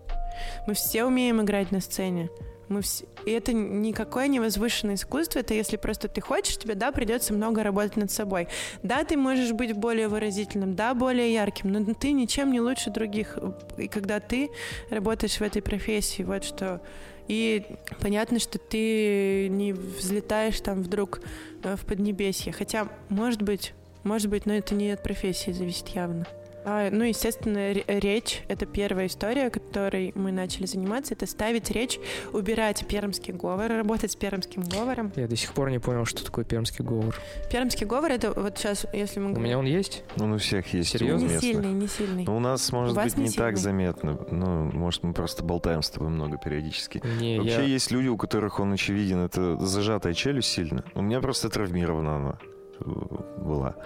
Мы все умеем играть на сцене. Мы вс- И это никакое не возвышенное искусство, это если просто ты хочешь, тебе, да, придется много работать над собой. Да, ты можешь быть более выразительным, да, более ярким, но ты ничем не лучше других, и когда ты работаешь в этой профессии, вот что. И понятно, что ты не взлетаешь там вдруг э, в поднебесье, хотя, может быть, может быть, но это не от профессии зависит явно. А, ну, естественно, ре- речь — это первая история, которой мы начали заниматься. Это ставить речь, убирать пермский говор, работать с пермским говором. Я до сих пор не понял, что такое пермский говор. Пермский говор — это вот сейчас, если мы У меня он есть? Он у всех есть. у Серьезно? Не сильный, не сильный. Ну, у нас, может У быть, не не так заметно. Ну, может, мы просто болтаем с тобой много периодически. Не, Вообще я... есть люди, у которых он очевиден. Это зажатая челюсть сильно. У меня просто травмирована она э, была.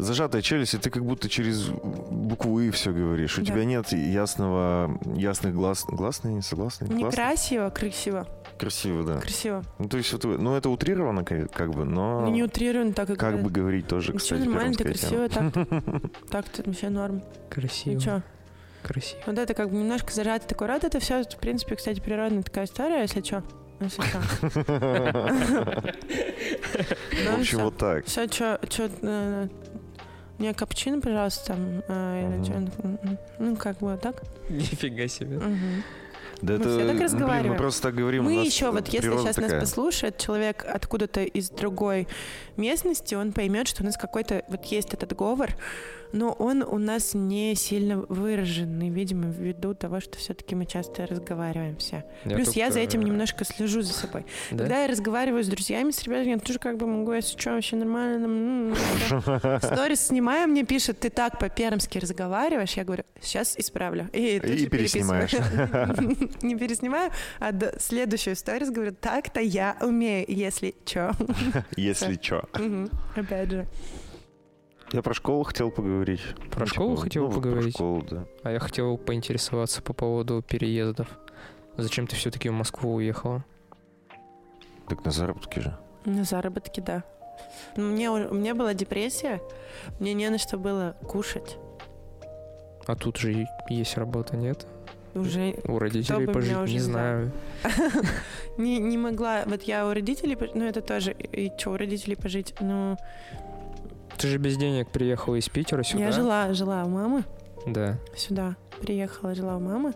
Зажатая челюсть, и ты как будто через букву «и» все говоришь. У Да. тебя нет ясного, ясных глаз. Гласные, не согласные? Гласные? Некрасиво, красиво. Красиво, да. Красиво. Ну, то есть, вот, ну, это утрировано как, как бы, но Ну, не утрировано так, как... как бы говорить тоже, Ничего, кстати, нормально, ты тема. красиво, так так-то вообще норм. Красиво. Ничего. Красиво. Вот это как бы немножко зажатый такой рот, это все, в принципе, кстати, природная такая история, если что. Если что. В общем, вот так. Все, что, мне капучино, пожалуйста, там, э, чё, ну, как бы так. Нифига себе. Мгм. Да Мы это, все так ну, блин, мы разговариваем. просто так говорим. Мы нас еще, вот если сейчас нас такая. послушает человек откуда-то из другой местности, он поймет, что у нас какой-то, вот есть этот говор, Но он у нас не сильно выраженный, видимо, ввиду того, что все-таки мы часто разговариваем все. Я Плюс я за этим немножко слежу за собой. Да? Когда я разговариваю с друзьями, с ребятами, я тоже как бы могу, если что, вообще нормально. м, м, Сторис снимаю, мне пишут, ты так по-пермски разговариваешь. Я говорю, сейчас исправлю. И, И переснимаешь. Не переснимаю, а следующую сторис говорю, так-то я умею, если что. Если чё. Опять же. Я про школу хотел поговорить. Про Ну, школу типа, хотел ну, поговорить? Про школу, да. А я хотел поинтересоваться по поводу переездов. Зачем ты все-таки в Москву уехала? Так на заработки же. На заработки, да. Ну, Мне, у меня была депрессия, мне не на что было кушать. А тут же есть работа, нет? Уже У родителей пожить, уже не взял. знаю. не, не могла. Вот я у родителей, ну это тоже, и что, у родителей пожить? Ну, Ты же без денег приехала из Питера сюда. я жила, жила у мамы, Да. сюда приехала, жила у мамы.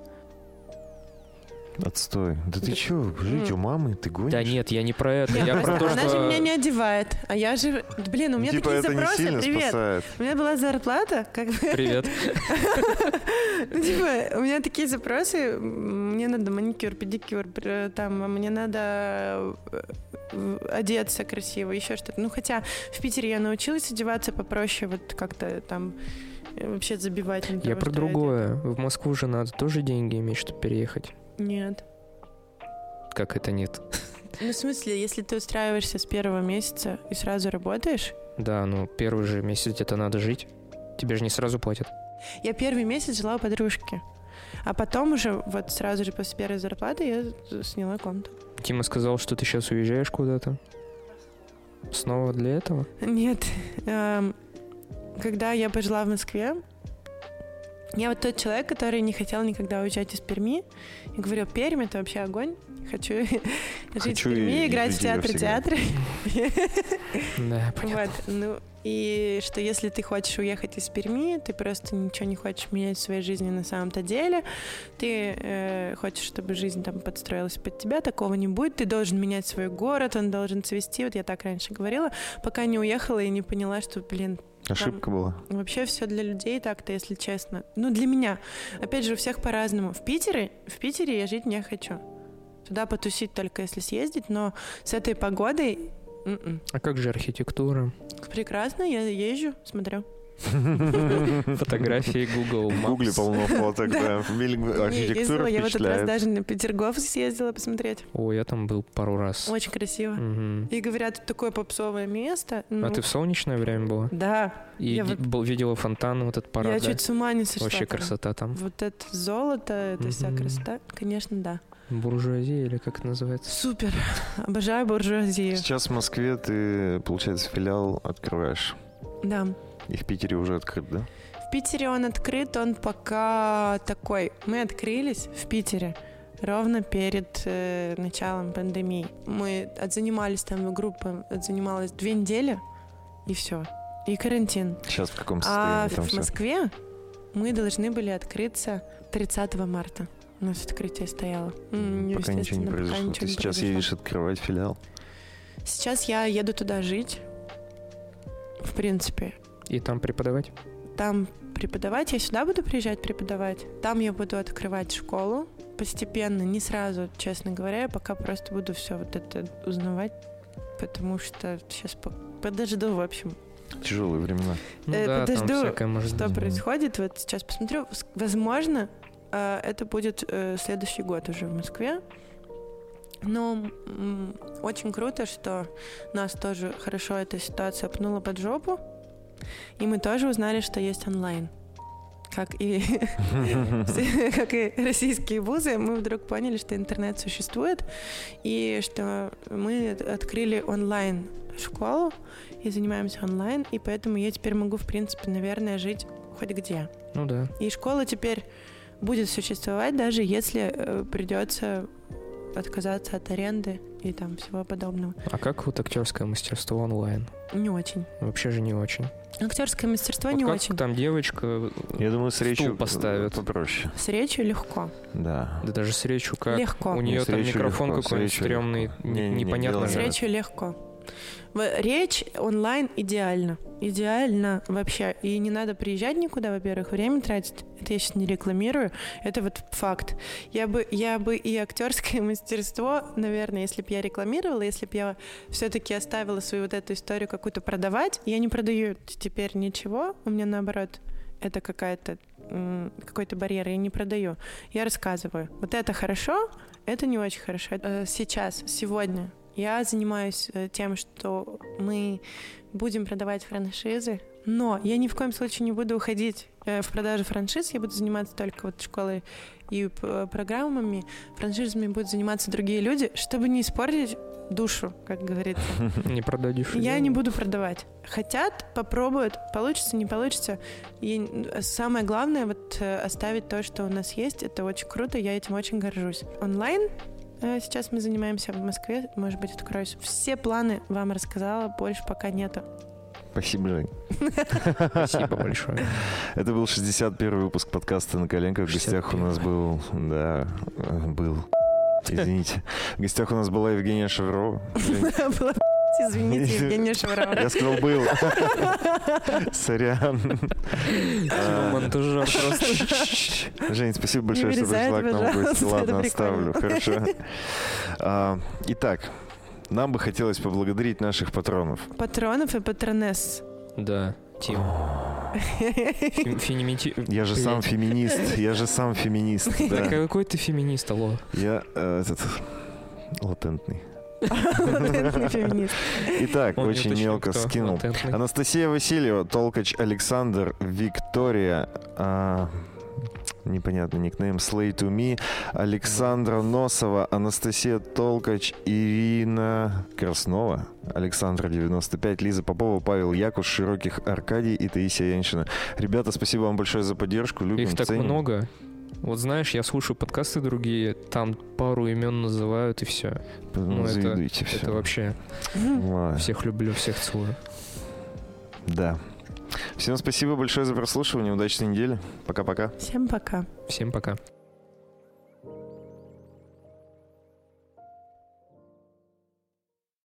Отстой. Да ты Да- чё, жить у мамы? Ты гонишь? Да нет, я не про это. Я про то, она же меня не одевает, а я же, блин, у меня типа такие запросы, привет. У меня была зарплата, как бы, Привет. ну, типа, у меня такие запросы, мне надо маникюр, педикюр, там, а мне надо э, одеться красиво, еще что-то. Ну, хотя в Питере я научилась одеваться попроще, вот как-то там э, вообще забивать на Я того, про что другое. В Москву же надо тоже деньги иметь, чтобы переехать. Нет. Как это нет? Ну, в смысле, если ты устраиваешься с первого месяца и сразу работаешь, Да, ну первый же месяц где-то надо жить. Тебе же не сразу платят. Я первый месяц жила у подружки. А потом уже, вот сразу же после первой зарплаты, я сняла комнату. Тима сказал, что ты сейчас уезжаешь куда-то. Снова для этого? Нет. эм, Когда я пожила в Москве, я вот тот человек, который не хотел никогда уезжать из Перми. И говорил, Пермь — это вообще огонь. Хочу жить в Перми, и играть в её театре. Да, понятно. Вот, ну, и что если ты хочешь уехать из Перми, ты просто ничего не хочешь менять в своей жизни на самом-то деле, ты э, хочешь, чтобы жизнь там подстроилась под тебя, такого не будет, ты должен менять свой город, он должен цвести, вот я так раньше говорила, пока не уехала и не поняла, что, блин, Ошибка была. вообще все для людей так-то, если честно. Ну, для меня. Опять же, у всех по-разному. В Питере, в Питере я жить не хочу. Туда потусить только если съездить, но с этой погодой м-м. А как же архитектура? Прекрасно, я езжу, смотрю. Фотографии Google Maps. Гугле полно фоток, да. Архитектура я в этот раз даже на Петергоф съездила посмотреть. О, я там был пару раз. Очень красиво. И говорят, тут такое попсовое место. Ну, А ты в солнечное время была? Да, И видела фонтан, вот этот парад, я чуть с ума не сошла. Вообще красота там. Вот это золото, это вся красота, конечно, да. Буржуазия или как это называется? Супер. Обожаю буржуазию. Сейчас в Москве ты, получается, филиал открываешь. Да. И в Питере уже открыт, да? В Питере он открыт, он пока такой. Мы открылись в Питере ровно перед э, началом пандемии. Мы отзанимались там, группа отзанималась две недели, и все. И карантин. Сейчас в каком А состоянии там в все? Москве мы должны были открыться 30 марта. У нас открытие стояло. М, Пока ничего не произошло. ничего Ты не сейчас произошло. едешь открывать филиал. Сейчас я еду туда жить. В принципе, И там преподавать? там преподавать. Я сюда буду приезжать преподавать. Там я буду открывать школу постепенно, не сразу, честно говоря. Я пока просто буду все вот это узнавать, потому что сейчас подожду, в общем, Тяжелые времена. Ну Э, да, подожду, что быть. происходит. Вот сейчас посмотрю. Возможно, это будет э, следующий год уже в Москве. Но м, очень круто, что нас тоже хорошо эта ситуация пнула под жопу. И мы тоже узнали, что есть онлайн. Как и, как и российские вузы, мы вдруг поняли, что интернет существует, и что мы открыли онлайн школу и занимаемся онлайн, и поэтому я теперь могу, в принципе, наверное, жить хоть где. Ну да. И школа теперь будет существовать, даже если э, придется отказаться от аренды и там всего подобного. А как вот актерское мастерство онлайн? Не очень. Вообще же не очень. Актерское мастерство Вот не как очень. там девочка, Я думаю, с речью поставят. попроще. С речью легко. Да. да даже с речью как? Легко. У Не, нее с там микрофон с какой-нибудь стрёмный, не- Не-не-не, непонятно С не в речью легко. Речь онлайн идеально. Идеально вообще. И не надо приезжать никуда, во-первых, время тратить. Это я сейчас не рекламирую. Это вот факт. Я бы, я бы и актерское мастерство, наверное, если бы я рекламировала, если бы я все-таки оставила свою вот эту историю какую-то продавать, я не продаю теперь ничего. У меня наоборот это какая-то какой-то барьер, я не продаю. Я рассказываю. Вот это хорошо, это не очень хорошо. Э, Сейчас, сегодня я занимаюсь э, тем, что мы будем продавать франшизы, но я ни в коем случае не буду уходить э, в продажу франшиз, я буду заниматься только вот школой и п- программами, франшизами будут заниматься другие люди, чтобы не испортить душу, как говорится. Не продадишь. Я не буду продавать. Хотят, попробуют, получится, не получится. И э, самое главное, вот э, оставить то, что у нас есть, это очень круто, я этим очень горжусь. Онлайн э, сейчас мы занимаемся в Москве, может быть, откроюсь. Все планы вам рассказала, больше пока нету. Спасибо, Жень. Спасибо большое. Это был 61 выпуск подкаста «На коленках». В гостях у нас был... Да, был. Извините. В гостях у нас была Евгения Шеврова. Было, Извините, Евгения Шеврова. Я сказал, был. Сорян. А, Монтажер просто. Жень, спасибо большое, что пришла к нам в гости. Ладно, оставлю. Хорошо. А, Итак, нам бы хотелось поблагодарить наших патронов. Патронов и патронесс. Да, Тим. Феминити- Я же сам феминист. Я же сам феминист. Да Да. какой ты феминист, алло. Я э, этот латентный. Итак, очень мелко скинул. Анастасия Васильева, Толкач Александр, Виктория, а, непонятный никнейм, Slay to Me, Александра Носова, Анастасия Толкач, Ирина Краснова, Александра 95, Лиза Попова, Павел Якуш, Широких Аркадий и Таисия Яншина. Ребята, спасибо вам большое за поддержку, любим, Их так ценим. много. Вот знаешь, я слушаю подкасты другие, там пару имен называют и все. Ну, Ну, это- завидуйте Это вообще Ладно. всех люблю, всех целую. Да. Всем спасибо большое за прослушивание, удачной недели. Пока-пока. Всем пока. Всем пока.